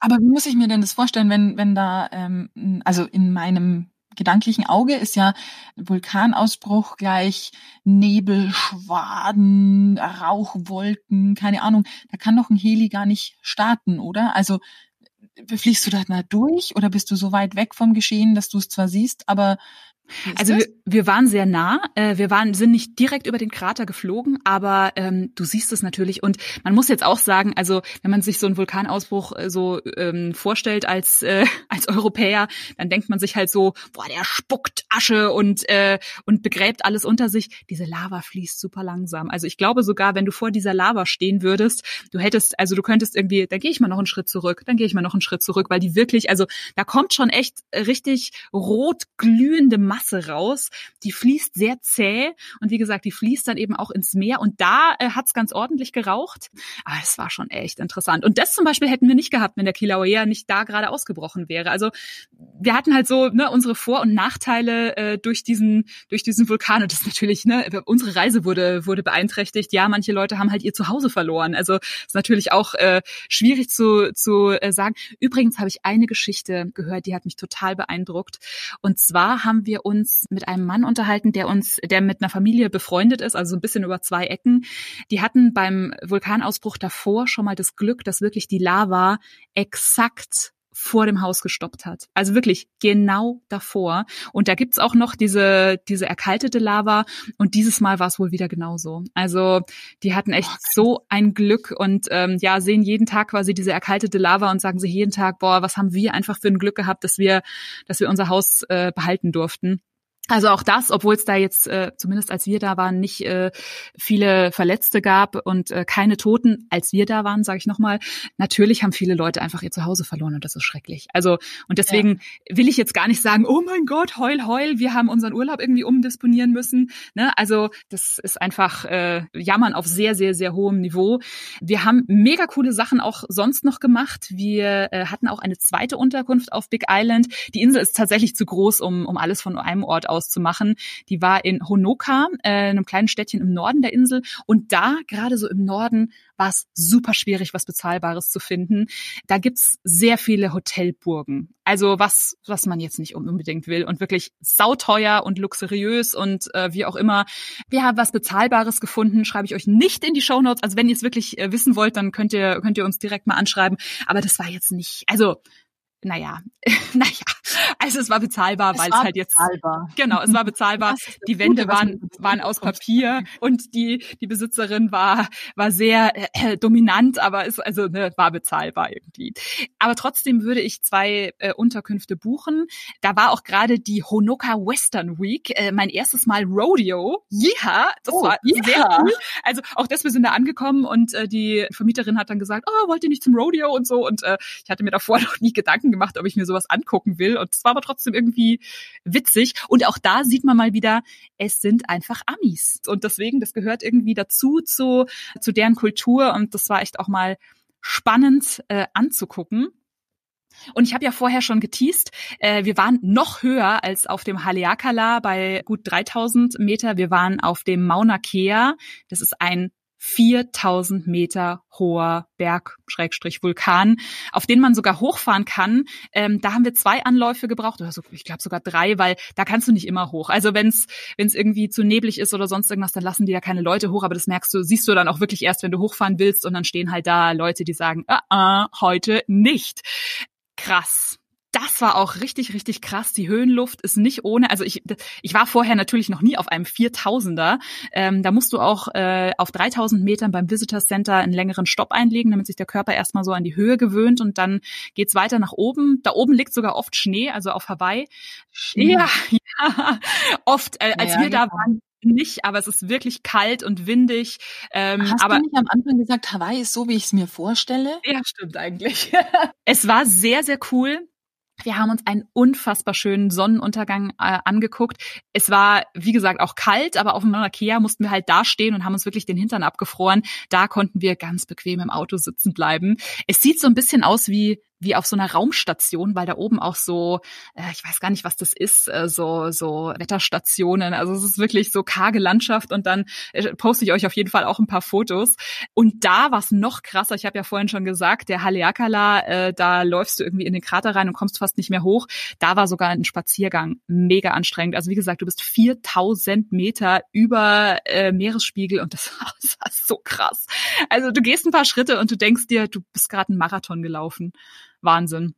Aber, aber wie muss ich mir denn das vorstellen, wenn, wenn da, ähm, also in meinem gedanklichen Auge ist ja Vulkanausbruch gleich Nebel, Schwaden, Rauchwolken, keine Ahnung. Da kann doch ein Heli gar nicht starten, oder? Also fliegst du da durch oder bist du so weit weg vom Geschehen, dass du es zwar siehst, aber also wir, wir, waren sehr nah. Äh, wir waren sind nicht direkt über den Krater geflogen, aber ähm, du siehst es natürlich. Und man muss jetzt auch sagen, also wenn man sich so einen Vulkanausbruch äh, so ähm, vorstellt als äh, als Europäer, dann denkt man sich halt so, boah, der spuckt Asche und äh, und begräbt alles unter sich. Diese Lava fließt super langsam. Also ich glaube sogar, wenn du vor dieser Lava stehen würdest, du hättest, also du könntest irgendwie, da gehe ich mal noch einen Schritt zurück, dann gehe ich mal noch einen Schritt zurück, weil die wirklich, also da kommt schon echt richtig rot glühende Masse raus. Die fließt sehr zäh und wie gesagt, die fließt dann eben auch ins Meer und da äh, hat's ganz ordentlich geraucht. Aber es war schon echt interessant. Und das zum Beispiel hätten wir nicht gehabt, wenn der Kilauea nicht da gerade ausgebrochen wäre. Also wir hatten halt so ne, unsere Vor- und Nachteile äh, durch diesen durch diesen Vulkan und das natürlich ne unsere Reise wurde wurde beeinträchtigt. Ja, manche Leute haben halt ihr Zuhause verloren. Also ist natürlich auch äh, schwierig zu zu äh, sagen. Übrigens habe ich eine Geschichte gehört, die hat mich total beeindruckt. Und zwar haben wir uns mit einem Mann unterhalten, der uns, der mit einer Familie befreundet ist, also ein bisschen über zwei Ecken. Die hatten beim Vulkanausbruch davor schon mal das Glück, dass wirklich die Lava exakt vor dem Haus gestoppt hat. Also wirklich genau davor. Und da gibt's auch noch diese, diese erkaltete Lava. Und dieses Mal war es wohl wieder genauso. Also die hatten echt oh, so ein Glück und ähm, ja, sehen jeden Tag quasi diese erkaltete Lava und sagen sich jeden Tag, boah, was haben wir einfach für ein Glück gehabt, dass wir, dass wir unser Haus äh, behalten durften. Also auch das, obwohl es da jetzt, äh, zumindest als wir da waren, nicht äh, viele Verletzte gab und äh, keine Toten, als wir da waren, sage ich nochmal, natürlich haben viele Leute einfach ihr Zuhause verloren und das ist schrecklich. Also und deswegen ja. will ich jetzt gar nicht sagen, oh mein Gott, heul, heul, wir haben unseren Urlaub irgendwie umdisponieren müssen. Ne? Also das ist einfach äh, Jammern auf sehr, sehr, sehr hohem Niveau. Wir haben mega coole Sachen auch sonst noch gemacht. Wir äh, hatten auch eine zweite Unterkunft auf Big Island. Die Insel ist tatsächlich zu groß, um, um alles von einem Ort aus auszumachen. Die war in Honoka, äh, einem kleinen Städtchen im Norden der Insel. Und da, gerade so im Norden, war es super schwierig, was Bezahlbares zu finden. Da gibt's sehr viele Hotelburgen. Also was, was man jetzt nicht unbedingt will und wirklich sauteuer und luxuriös und äh, wie auch immer. Wir haben was Bezahlbares gefunden, schreibe ich euch nicht in die Show Notes. Also wenn ihr es wirklich äh, wissen wollt, dann könnt ihr, könnt ihr uns direkt mal anschreiben. Aber das war jetzt nicht, also naja, naja, also es war bezahlbar, weil es halt jetzt bezahlbar. genau, es war bezahlbar. Die Wände waren waren aus Papier und die die Besitzerin war war sehr äh, dominant, aber es also ne, war bezahlbar irgendwie. Aber trotzdem würde ich zwei äh, Unterkünfte buchen. Da war auch gerade die Honoka Western Week, äh, mein erstes Mal Rodeo. Ja, das oh, war yeah. sehr cool. Also auch das, wir sind da angekommen und äh, die Vermieterin hat dann gesagt, oh, wollt ihr nicht zum Rodeo und so und äh, ich hatte mir davor noch nie Gedanken gemacht, ob ich mir sowas angucken will. Und es war aber trotzdem irgendwie witzig. Und auch da sieht man mal wieder, es sind einfach Amis. Und deswegen, das gehört irgendwie dazu zu, zu deren Kultur. Und das war echt auch mal spannend äh, anzugucken. Und ich habe ja vorher schon geteased, äh, wir waren noch höher als auf dem Haleakala bei gut 3000 Meter. Wir waren auf dem Mauna Kea. Das ist ein 4000 Meter hoher Berg, Schrägstrich Vulkan, auf den man sogar hochfahren kann. Ähm, da haben wir zwei Anläufe gebraucht, oder so, ich glaube sogar drei, weil da kannst du nicht immer hoch. Also wenn es irgendwie zu neblig ist oder sonst irgendwas, dann lassen die ja keine Leute hoch, aber das merkst du, siehst du dann auch wirklich erst, wenn du hochfahren willst und dann stehen halt da Leute, die sagen, ah, ah, heute nicht. Krass das war auch richtig, richtig krass. Die Höhenluft ist nicht ohne. Also ich, ich war vorher natürlich noch nie auf einem 4000er. Ähm, da musst du auch äh, auf 3000 Metern beim Visitor Center einen längeren Stopp einlegen, damit sich der Körper erstmal so an die Höhe gewöhnt und dann geht's weiter nach oben. Da oben liegt sogar oft Schnee, also auf Hawaii. Schnee. Ja, ja, oft. Äh, als ja, wir da waren, nicht, aber es ist wirklich kalt und windig. Ähm, Hast aber, du nicht am Anfang gesagt, Hawaii ist so, wie ich es mir vorstelle? Ja, stimmt eigentlich. es war sehr, sehr cool. Wir haben uns einen unfassbar schönen Sonnenuntergang äh, angeguckt. Es war, wie gesagt, auch kalt, aber auf dem Mauna Kea mussten wir halt da stehen und haben uns wirklich den Hintern abgefroren. Da konnten wir ganz bequem im Auto sitzen bleiben. Es sieht so ein bisschen aus wie wie auf so einer Raumstation, weil da oben auch so, äh, ich weiß gar nicht, was das ist, äh, so so Wetterstationen. Also es ist wirklich so karge Landschaft und dann äh, poste ich euch auf jeden Fall auch ein paar Fotos. Und da war es noch krasser. Ich habe ja vorhin schon gesagt, der Haleakala, äh, da läufst du irgendwie in den Krater rein und kommst fast nicht mehr hoch. Da war sogar ein Spaziergang mega anstrengend. Also wie gesagt, du bist 4000 Meter über äh, Meeresspiegel und das war, so krass. Also du gehst ein paar Schritte und du denkst dir, du bist gerade einen Marathon gelaufen. Wahnsinn.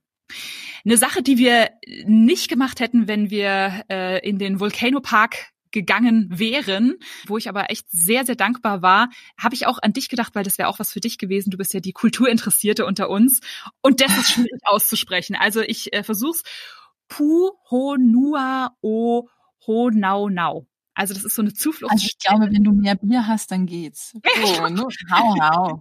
Eine Sache, die wir nicht gemacht hätten, wenn wir äh, in den Volcano Park gegangen wären, wo ich aber echt sehr, sehr dankbar war, habe ich auch an dich gedacht, weil das wäre auch was für dich gewesen. Du bist ja die Kulturinteressierte unter uns. Und das ist schwierig auszusprechen. Also ich äh, versuch's. Pu ho nua o ho nau nau. Also das ist so eine Zuflucht. Also ich glaube, wenn du mehr Bier hast, dann geht's. Oh, nur, hau, hau.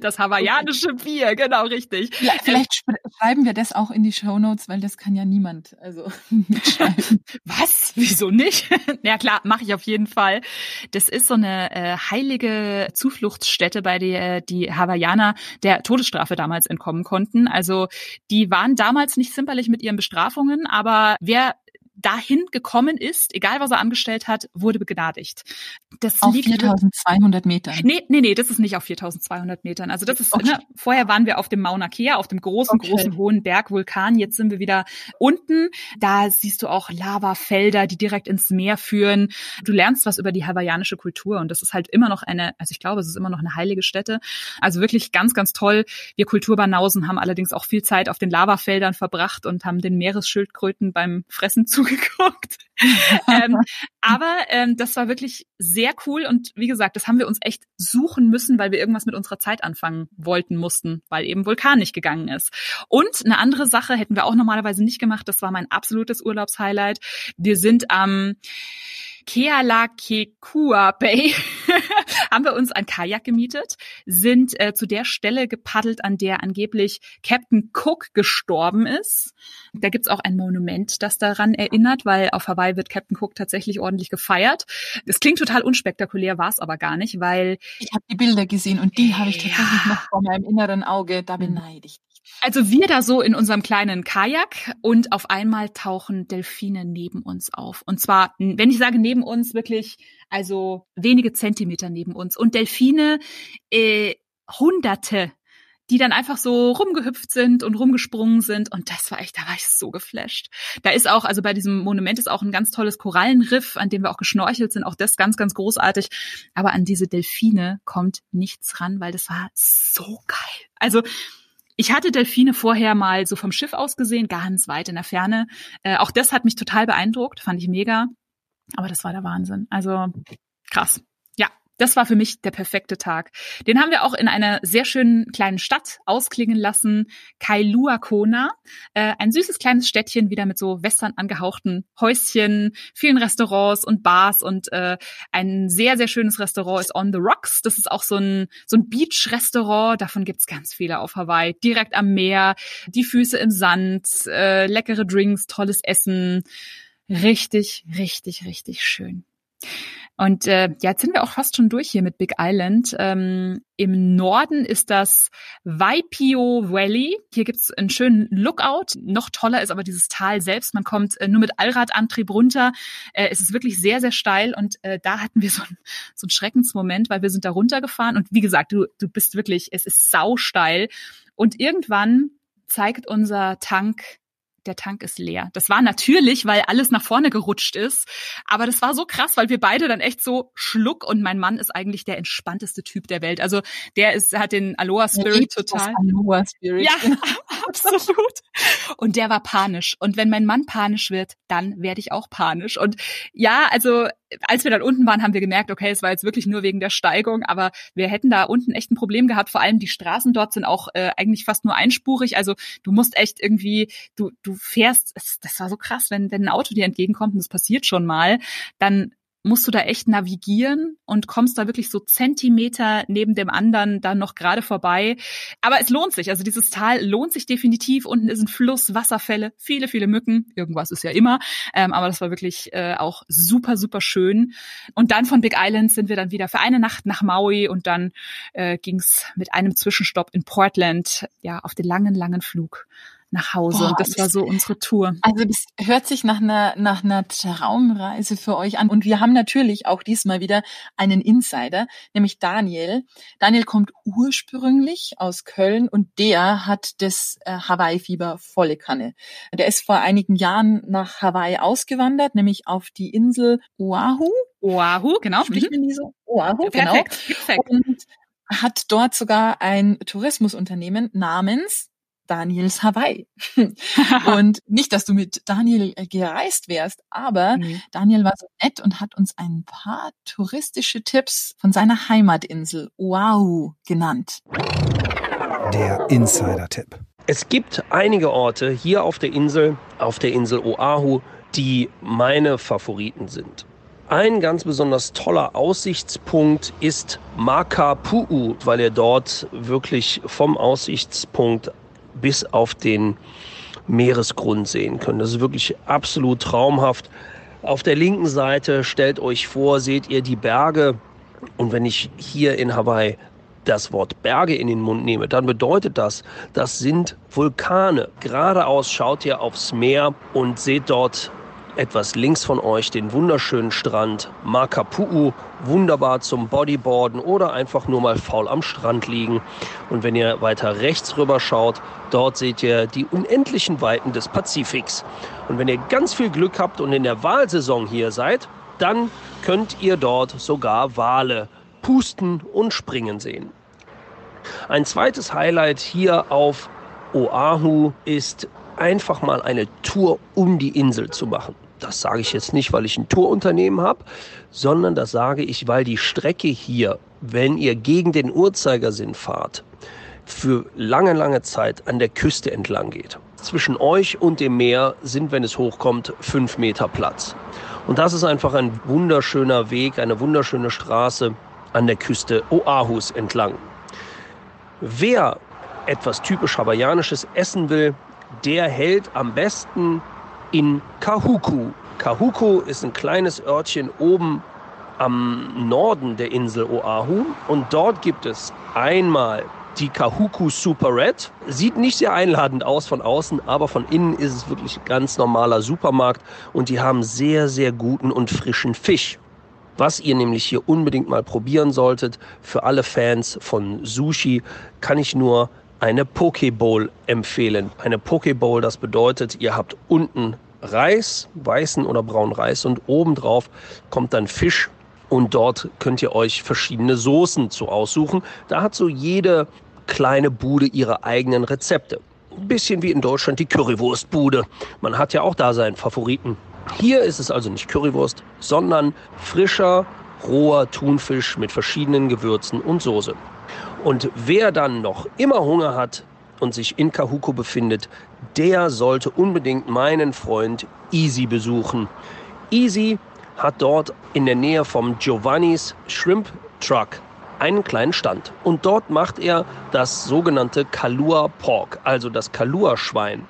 Das hawaiianische Bier, genau richtig. Ja, vielleicht schreiben wir das auch in die Show Notes, weil das kann ja niemand also mitschreiben. Was? Wieso nicht? ja klar, mache ich auf jeden Fall. Das ist so eine äh, heilige Zufluchtsstätte, bei der die Hawaiianer der Todesstrafe damals entkommen konnten. Also die waren damals nicht zimperlich mit ihren Bestrafungen, aber wer dahin gekommen ist, egal was er angestellt hat, wurde begnadigt. Das auf liegt 4200 Metern. Nee, nee, nee, das ist nicht auf 4200 Metern. Also das ist, okay. ne, vorher waren wir auf dem Mauna Kea, auf dem großen, okay. großen, hohen Bergvulkan. Jetzt sind wir wieder unten. Da siehst du auch Lavafelder, die direkt ins Meer führen. Du lernst was über die hawaiianische Kultur und das ist halt immer noch eine, also ich glaube, es ist immer noch eine heilige Stätte. Also wirklich ganz, ganz toll. Wir Kulturbanausen haben allerdings auch viel Zeit auf den Lavafeldern verbracht und haben den Meeresschildkröten beim Fressen zugeschaut zugeguckt. ähm, aber ähm, das war wirklich sehr cool und wie gesagt, das haben wir uns echt suchen müssen, weil wir irgendwas mit unserer Zeit anfangen wollten mussten, weil eben Vulkan nicht gegangen ist. Und eine andere Sache hätten wir auch normalerweise nicht gemacht, das war mein absolutes Urlaubshighlight. Wir sind am Kealakekua Bay haben wir uns ein Kajak gemietet, sind äh, zu der Stelle gepaddelt, an der angeblich Captain Cook gestorben ist. Da gibt's auch ein Monument, das daran erinnert, weil auf Hawaii wird Captain Cook tatsächlich ordentlich gefeiert. Das klingt total unspektakulär, war's aber gar nicht, weil ich habe die Bilder gesehen und die habe ich tatsächlich ja. noch vor meinem inneren Auge. Da beneide ich also wir da so in unserem kleinen Kajak und auf einmal tauchen Delfine neben uns auf. Und zwar, wenn ich sage neben uns, wirklich, also wenige Zentimeter neben uns. Und Delfine, äh, Hunderte, die dann einfach so rumgehüpft sind und rumgesprungen sind. Und das war echt, da war ich so geflasht. Da ist auch, also bei diesem Monument ist auch ein ganz tolles Korallenriff, an dem wir auch geschnorchelt sind. Auch das ganz, ganz großartig. Aber an diese Delfine kommt nichts ran, weil das war so geil. Also ich hatte Delfine vorher mal so vom Schiff aus gesehen, ganz weit in der Ferne. Äh, auch das hat mich total beeindruckt, fand ich mega. Aber das war der Wahnsinn. Also krass. Das war für mich der perfekte Tag. Den haben wir auch in einer sehr schönen kleinen Stadt ausklingen lassen, Kailua Kona. Äh, ein süßes kleines Städtchen, wieder mit so western angehauchten Häuschen, vielen Restaurants und Bars und äh, ein sehr, sehr schönes Restaurant ist On the Rocks. Das ist auch so ein, so ein Beach-Restaurant. Davon gibt's ganz viele auf Hawaii. Direkt am Meer, die Füße im Sand, äh, leckere Drinks, tolles Essen. Richtig, richtig, richtig schön. Und äh, ja, jetzt sind wir auch fast schon durch hier mit Big Island. Ähm, Im Norden ist das Waipio Valley. Hier gibt's einen schönen Lookout. Noch toller ist aber dieses Tal selbst. Man kommt äh, nur mit Allradantrieb runter. Äh, es ist wirklich sehr, sehr steil und äh, da hatten wir so, ein, so einen Schreckensmoment, weil wir sind da runtergefahren und wie gesagt, du, du bist wirklich, es ist sau steil. Und irgendwann zeigt unser Tank der Tank ist leer. Das war natürlich, weil alles nach vorne gerutscht ist. Aber das war so krass, weil wir beide dann echt so schluck und mein Mann ist eigentlich der entspannteste Typ der Welt. Also der ist, hat den Aloha Spirit total. Aloha Spirit. Ja, absolut. Und der war panisch. Und wenn mein Mann panisch wird, dann werde ich auch panisch. Und ja, also als wir dann unten waren, haben wir gemerkt, okay, es war jetzt wirklich nur wegen der Steigung, aber wir hätten da unten echt ein Problem gehabt. Vor allem die Straßen dort sind auch äh, eigentlich fast nur einspurig. Also du musst echt irgendwie, du, du fährst, das war so krass, wenn, wenn ein Auto dir entgegenkommt und das passiert schon mal, dann musst du da echt navigieren und kommst da wirklich so Zentimeter neben dem anderen dann noch gerade vorbei. Aber es lohnt sich. Also dieses Tal lohnt sich definitiv. Unten ist ein Fluss, Wasserfälle, viele, viele Mücken. Irgendwas ist ja immer. Ähm, aber das war wirklich äh, auch super, super schön. Und dann von Big Island sind wir dann wieder für eine Nacht nach Maui und dann äh, ging's mit einem Zwischenstopp in Portland ja auf den langen, langen Flug nach Hause. Boah, und das, war so unsere Tour. Also das hört sich nach einer, nach einer Traumreise für euch an. Und wir haben natürlich auch diesmal wieder einen Insider, nämlich Daniel. Daniel kommt ursprünglich aus Köln und der hat das äh, Hawaii-Fieber volle Kanne. Der ist vor einigen Jahren nach Hawaii ausgewandert, nämlich auf die Insel Oahu. Oahu, genau. Spricht mhm. man die so? Oahu, genau. Perfekt. Perfekt. Und hat dort sogar ein Tourismusunternehmen namens Daniels Hawaii. und nicht, dass du mit Daniel äh, gereist wärst, aber mhm. Daniel war so nett und hat uns ein paar touristische Tipps von seiner Heimatinsel Oahu genannt. Der Insider-Tipp. Es gibt einige Orte hier auf der Insel, auf der Insel Oahu, die meine Favoriten sind. Ein ganz besonders toller Aussichtspunkt ist Makapu'u, weil ihr dort wirklich vom Aussichtspunkt bis auf den Meeresgrund sehen können. Das ist wirklich absolut traumhaft. Auf der linken Seite stellt euch vor, seht ihr die Berge. Und wenn ich hier in Hawaii das Wort Berge in den Mund nehme, dann bedeutet das, das sind Vulkane. Geradeaus schaut ihr aufs Meer und seht dort etwas links von euch den wunderschönen Strand Makapu'u, wunderbar zum Bodyboarden oder einfach nur mal faul am Strand liegen. Und wenn ihr weiter rechts rüber schaut, dort seht ihr die unendlichen Weiten des Pazifiks. Und wenn ihr ganz viel Glück habt und in der Wahlsaison hier seid, dann könnt ihr dort sogar Wale pusten und springen sehen. Ein zweites Highlight hier auf Oahu ist einfach mal eine Tour um die Insel zu machen. Das sage ich jetzt nicht, weil ich ein Tourunternehmen habe, sondern das sage ich, weil die Strecke hier, wenn ihr gegen den Uhrzeigersinn fahrt, für lange, lange Zeit an der Küste entlang geht. Zwischen euch und dem Meer sind, wenn es hochkommt, fünf Meter Platz. Und das ist einfach ein wunderschöner Weg, eine wunderschöne Straße an der Küste Oahus entlang. Wer etwas typisch hawaiianisches essen will, der hält am besten in Kahuku. Kahuku ist ein kleines Örtchen oben am Norden der Insel Oahu und dort gibt es einmal die Kahuku Super Red. Sieht nicht sehr einladend aus von außen, aber von innen ist es wirklich ein ganz normaler Supermarkt und die haben sehr, sehr guten und frischen Fisch. Was ihr nämlich hier unbedingt mal probieren solltet, für alle Fans von Sushi, kann ich nur eine Pokeball empfehlen. Eine Pokeball, das bedeutet, ihr habt unten Reis, weißen oder braunen Reis und obendrauf kommt dann Fisch und dort könnt ihr euch verschiedene Soßen zu aussuchen. Da hat so jede kleine Bude ihre eigenen Rezepte. Ein bisschen wie in Deutschland die Currywurstbude. Man hat ja auch da seinen Favoriten. Hier ist es also nicht Currywurst, sondern frischer, roher Thunfisch mit verschiedenen Gewürzen und Soße. Und wer dann noch immer Hunger hat und sich in Kahuko befindet, der sollte unbedingt meinen Freund Easy besuchen. Easy hat dort in der Nähe vom Giovanni's Shrimp Truck einen kleinen Stand. Und dort macht er das sogenannte Kalua Pork, also das Kalua Schwein.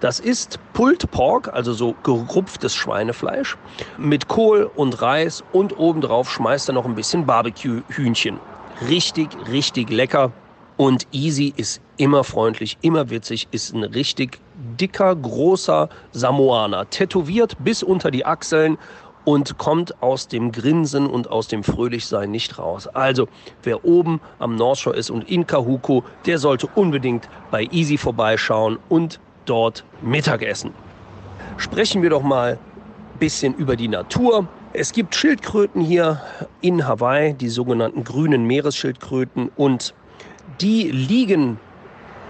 Das ist Pulled Pork, also so gerupftes Schweinefleisch, mit Kohl und Reis und obendrauf schmeißt er noch ein bisschen Barbecue-Hühnchen. Richtig, richtig lecker. Und Easy ist immer freundlich, immer witzig, ist ein richtig dicker, großer Samoaner. Tätowiert bis unter die Achseln und kommt aus dem Grinsen und aus dem Fröhlichsein nicht raus. Also, wer oben am North Shore ist und in Kahuku, der sollte unbedingt bei Easy vorbeischauen und dort Mittagessen. Sprechen wir doch mal ein bisschen über die Natur. Es gibt Schildkröten hier in Hawaii, die sogenannten grünen Meeresschildkröten und die liegen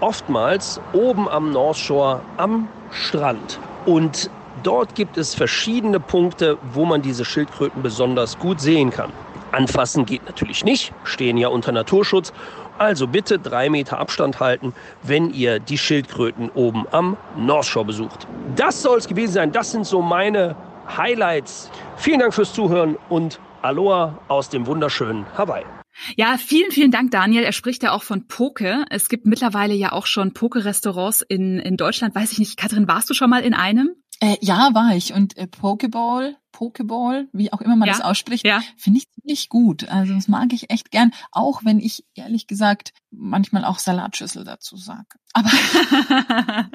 oftmals oben am North Shore am Strand. Und dort gibt es verschiedene Punkte, wo man diese Schildkröten besonders gut sehen kann. Anfassen geht natürlich nicht, stehen ja unter Naturschutz. Also bitte drei Meter Abstand halten, wenn ihr die Schildkröten oben am North Shore besucht. Das soll es gewesen sein. Das sind so meine Highlights. Vielen Dank fürs Zuhören und Aloha aus dem wunderschönen Hawaii. Ja, vielen, vielen Dank, Daniel. Er spricht ja auch von Poke. Es gibt mittlerweile ja auch schon Poke-Restaurants in, in Deutschland. Weiß ich nicht, Katrin, warst du schon mal in einem? Äh, ja, war ich. Und äh, Pokeball, Pokeball, wie auch immer man Ja, das ausspricht, ja. finde ich ziemlich gut. Also das mag ich echt gern, auch wenn ich ehrlich gesagt manchmal auch Salatschüssel dazu sage. Aber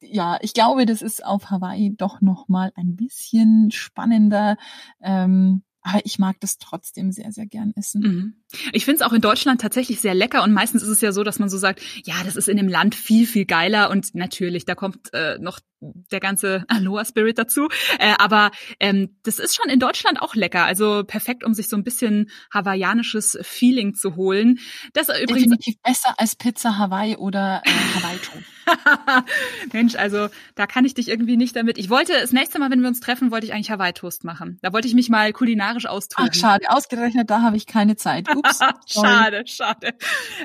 ja, ich glaube, das ist auf Hawaii doch noch mal ein bisschen spannender. Ähm, aber ich mag das trotzdem sehr, sehr gern essen. Mhm. Ich finde es auch in Deutschland tatsächlich sehr lecker und meistens ist es ja so, dass man so sagt, ja, das ist in dem Land viel, viel geiler und natürlich, da kommt äh, noch der ganze Aloha-Spirit dazu. Äh, aber ähm, das ist schon in Deutschland auch lecker. Also perfekt, um sich so ein bisschen hawaiianisches Feeling zu holen. Das ist übrigens Definitiv besser als Pizza Hawaii oder äh, Hawaii Toast. Mensch, also da kann ich dich irgendwie nicht damit. Ich wollte das nächste Mal, wenn wir uns treffen, wollte ich eigentlich Hawaii Toast machen. Da wollte ich mich mal kulinarisch austoben. Ach, schade. Ausgerechnet, da habe ich keine Zeit. Ups. schade, schade.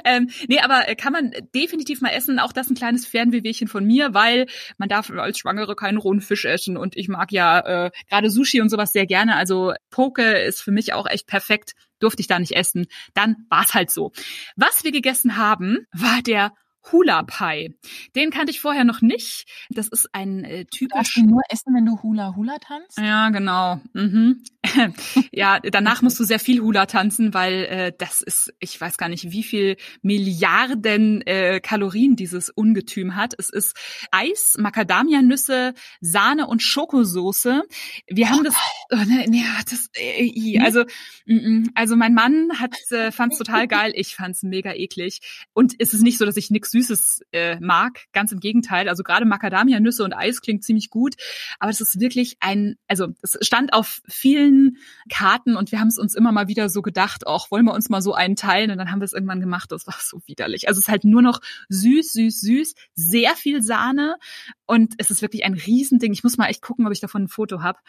Ähm, nee, aber äh, kann man definitiv mal essen. Auch das ein kleines Fernwehwehchen von mir, weil man darf als Schwangere keinen rohen Fisch essen und ich mag ja äh, gerade Sushi und sowas sehr gerne. Also Poke ist für mich auch echt perfekt. Durfte ich da nicht essen. Dann war's halt so. Was wir gegessen haben, war der Hula Pie. Den kannte ich vorher noch nicht. Das ist ein äh, typisch du nur essen, wenn du Hula Hula tanzt? ja, genau. Mhm. ja, danach musst du sehr viel Hula tanzen, weil äh, das ist, ich weiß gar nicht, wie viel Milliarden äh, Kalorien dieses Ungetüm hat. Es ist Eis, Macadamianüsse, Sahne und Schokosoße. Wir haben das, oh, ne, ne, das, äh, also, mm, mm. also mein Mann hat äh, fand's total geil, ich fand's mega eklig. Und es ist nicht so, dass ich nix Süßes äh, mag, ganz im Gegenteil. Also gerade Macadamianüsse und Eis klingt ziemlich gut, aber es ist wirklich ein, also es stand auf vielen Karten und wir haben es uns immer mal wieder so gedacht, auch wollen wir uns mal so einen teilen und dann haben wir es irgendwann gemacht. Das war so widerlich. Also es ist halt nur noch süß, süß, süß, sehr viel Sahne und es ist wirklich ein Riesending. Ich muss mal echt gucken, ob ich davon ein Foto habe.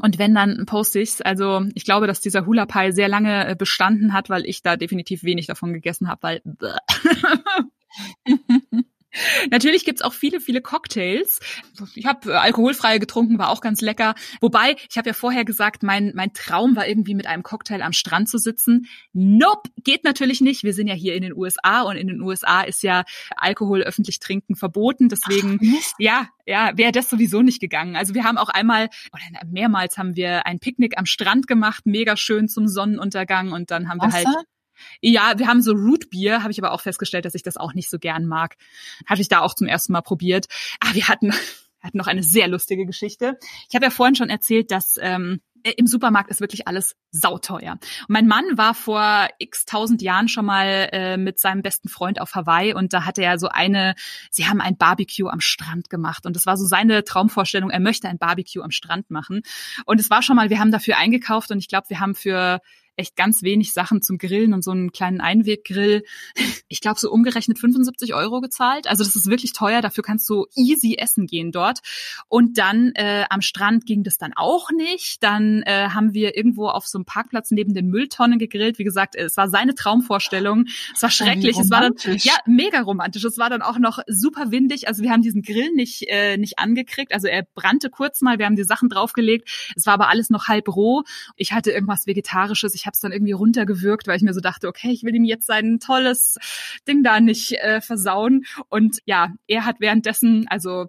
Und wenn, dann poste ich's. Also ich glaube, dass dieser Hula Pie sehr lange äh, bestanden hat, weil ich da definitiv wenig davon gegessen habe, weil Natürlich gibt's auch viele, viele Cocktails. Ich habe alkoholfreie getrunken, war auch ganz lecker. Wobei, ich habe ja vorher gesagt, mein, mein Traum war irgendwie mit einem Cocktail am Strand zu sitzen. Nope, geht natürlich nicht. Wir sind ja hier in den USA und in den USA ist ja Alkohol öffentlich trinken verboten. Deswegen, Mist. ja, ja, wäre das sowieso nicht gegangen. Also wir haben auch einmal oder mehrmals haben wir ein Picknick am Strand gemacht, mega schön zum Sonnenuntergang und dann haben wir halt Wasser? Ja, wir haben so Rootbier, habe ich aber auch festgestellt, dass ich das auch nicht so gern mag. Hatte ich da auch zum ersten Mal probiert. Ah, wir hatten, hatten noch eine sehr lustige Geschichte. Ich habe ja vorhin schon erzählt, dass ähm, im Supermarkt ist wirklich alles sauteuer. Und mein Mann war vor x tausend Jahren schon mal äh, mit seinem besten Freund auf Hawaii und da hatte er so eine, sie haben ein Barbecue am Strand gemacht und das war so seine Traumvorstellung, er möchte ein Barbecue am Strand machen. Und es war schon mal, wir haben dafür eingekauft und ich glaube, wir haben für echt ganz wenig Sachen zum Grillen und so einen kleinen Einweggrill. Ich glaube, so umgerechnet 75 Euro gezahlt. Also das ist wirklich teuer. Dafür kannst du easy essen gehen dort. Und dann äh, am Strand ging das dann auch nicht. Dann äh, haben wir irgendwo auf so einem Parkplatz neben den Mülltonnen gegrillt. Wie gesagt, es war seine Traumvorstellung. Es war schrecklich. Es war dann ja mega romantisch. Es war dann auch noch super windig. Also wir haben diesen Grill nicht äh, nicht angekriegt. Also er brannte kurz mal. Wir haben die Sachen draufgelegt. Es war aber alles noch halb roh. Ich hatte irgendwas Vegetarisches. Ich habe es dann irgendwie runtergewürgt, weil ich mir so dachte, okay, ich will ihm jetzt sein tolles Ding da nicht äh, versauen. Und ja, er hat währenddessen, also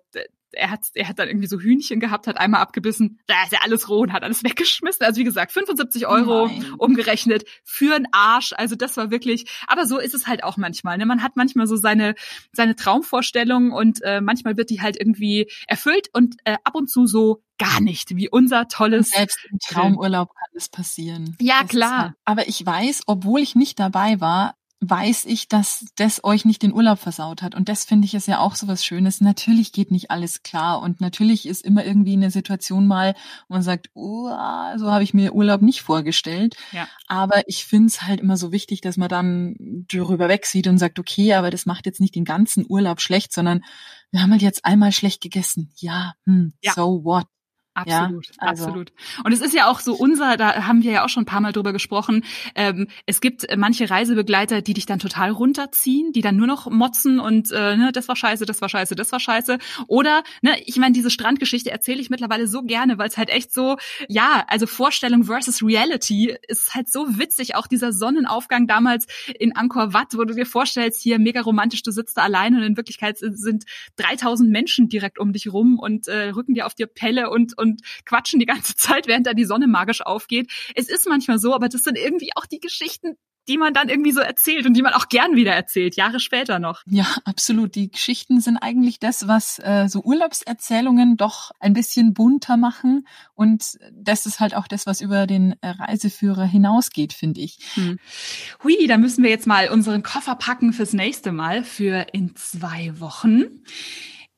er hat, er hat dann irgendwie so Hühnchen gehabt, hat einmal abgebissen, da ist ja alles roh und hat alles weggeschmissen. Also wie gesagt, 75 Euro Nein. umgerechnet für einen Arsch. Also das war wirklich, aber so ist es halt auch manchmal. Ne? Man hat manchmal so seine, seine Traumvorstellungen und äh, manchmal wird die halt irgendwie erfüllt und äh, ab und zu so gar nicht, wie unser Und tolles selbst im Traumurlaub kann das passieren. Ja, Das klar. Halt, aber ich weiß, obwohl ich nicht dabei war, weiß ich, dass das euch nicht den Urlaub versaut hat. Und das finde ich ist ja auch so was Schönes. Natürlich geht nicht alles klar und natürlich ist immer irgendwie eine Situation mal, wo man sagt, oh, so habe ich mir Urlaub nicht vorgestellt. Ja. Aber ich finde es halt immer so wichtig, dass man dann darüber wegsieht und sagt, okay, aber das macht jetzt nicht den ganzen Urlaub schlecht, sondern wir haben halt jetzt einmal schlecht gegessen. Ja, hm, ja. so what? Absolut, ja, also. absolut. Und es ist ja auch so unser, da haben wir ja auch schon ein paar Mal drüber gesprochen. Ähm, es gibt manche Reisebegleiter, die dich dann total runterziehen, die dann nur noch motzen und äh, ne, das war scheiße, das war scheiße, das war scheiße. Oder, ne, ich meine, diese Strandgeschichte erzähle ich mittlerweile so gerne, weil es halt echt so, ja, also Vorstellung versus Reality ist halt so witzig. Auch dieser Sonnenaufgang damals in Angkor Wat, wo du dir vorstellst, hier mega romantisch, du sitzt da allein und in Wirklichkeit sind 3000 Menschen direkt um dich rum und äh, rücken dir auf die Pelle und und quatschen die ganze Zeit, während da die Sonne magisch aufgeht. Es ist manchmal so, aber das sind irgendwie auch die Geschichten, die man dann irgendwie so erzählt und die man auch gern wieder erzählt, Jahre später noch. Ja, absolut. Die Geschichten sind eigentlich das, was äh, so Urlaubserzählungen doch ein bisschen bunter machen. Und das ist halt auch das, was über den äh, Reiseführer hinausgeht, finde ich. Hm. Hui, da müssen wir jetzt mal unseren Koffer packen fürs nächste Mal, für in zwei Wochen.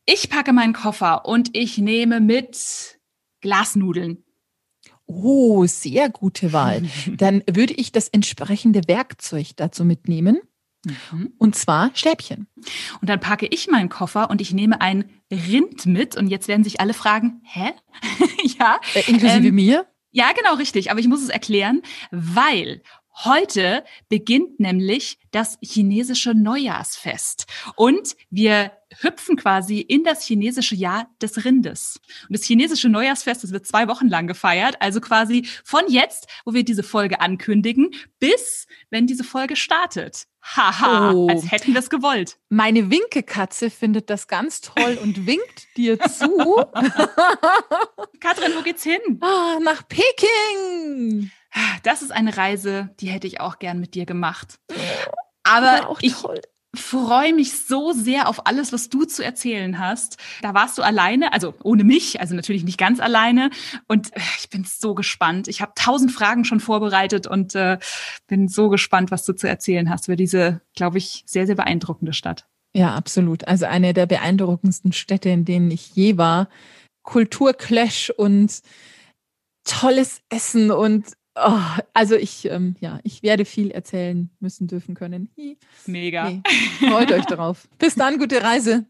Ich packe meinen Koffer und ich nehme mit Glasnudeln. Oh, sehr gute Wahl. Dann würde ich das entsprechende Werkzeug dazu mitnehmen. Mhm. Und zwar Stäbchen. Und dann packe ich meinen Koffer und ich nehme ein Rind mit. Und jetzt werden sich alle fragen, hä? ja. Äh, inklusive ähm, mir? Ja, genau, richtig. Aber ich muss es erklären, weil Heute beginnt nämlich das chinesische Neujahrsfest und wir hüpfen quasi in das chinesische Jahr des Rindes. Und das chinesische Neujahrsfest, das wird zwei Wochen lang gefeiert, also quasi von jetzt, wo wir diese Folge ankündigen, bis wenn diese Folge startet. Haha, oh. als hätten wir es gewollt. Meine Winkekatze findet das ganz toll und winkt dir zu. Katrin, wo geht's hin? Ah, nach Peking. Das ist eine Reise, die hätte ich auch gern mit dir gemacht. Aber ich freue mich so sehr auf alles, was du zu erzählen hast. Da warst du alleine, also ohne mich, also natürlich nicht ganz alleine. Und äh, ich bin so gespannt. Ich habe tausend Fragen schon vorbereitet und äh, bin so gespannt, was du zu erzählen hast über diese, glaube ich, sehr, sehr beeindruckende Stadt. Ja, absolut. Also eine der beeindruckendsten Städte, in denen ich je war. Kulturclash und tolles Essen und Oh, also ich, ähm, ja, ich werde viel erzählen müssen dürfen können. Mega. Nee, freut euch darauf. Bis dann, gute Reise.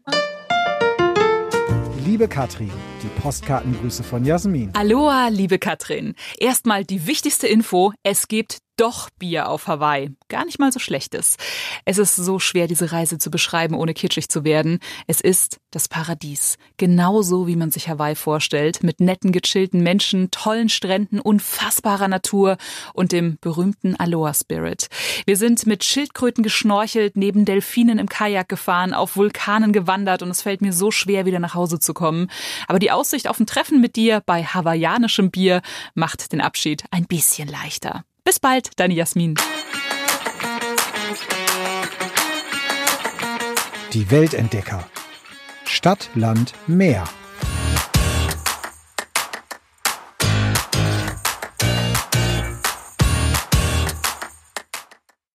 Liebe Katrin, die Postkartengrüße von Jasmin. Aloha, liebe Katrin. Erstmal die wichtigste Info. Es gibt doch Bier auf Hawaii. Gar nicht mal so schlechtes. Es ist so schwer, diese Reise zu beschreiben, ohne kitschig zu werden. Es ist das Paradies. Genauso, wie man sich Hawaii vorstellt. Mit netten, gechillten Menschen, tollen Stränden, unfassbarer Natur und dem berühmten Aloha Spirit. Wir sind mit Schildkröten geschnorchelt, neben Delfinen im Kajak gefahren, auf Vulkanen gewandert und es fällt mir so schwer, wieder nach Hause zu kommen. Aber die Aussicht auf ein Treffen mit dir bei hawaiianischem Bier macht den Abschied ein bisschen leichter. Bis bald, deine Jasmin. Die Weltentdecker. Stadt, Land, Meer.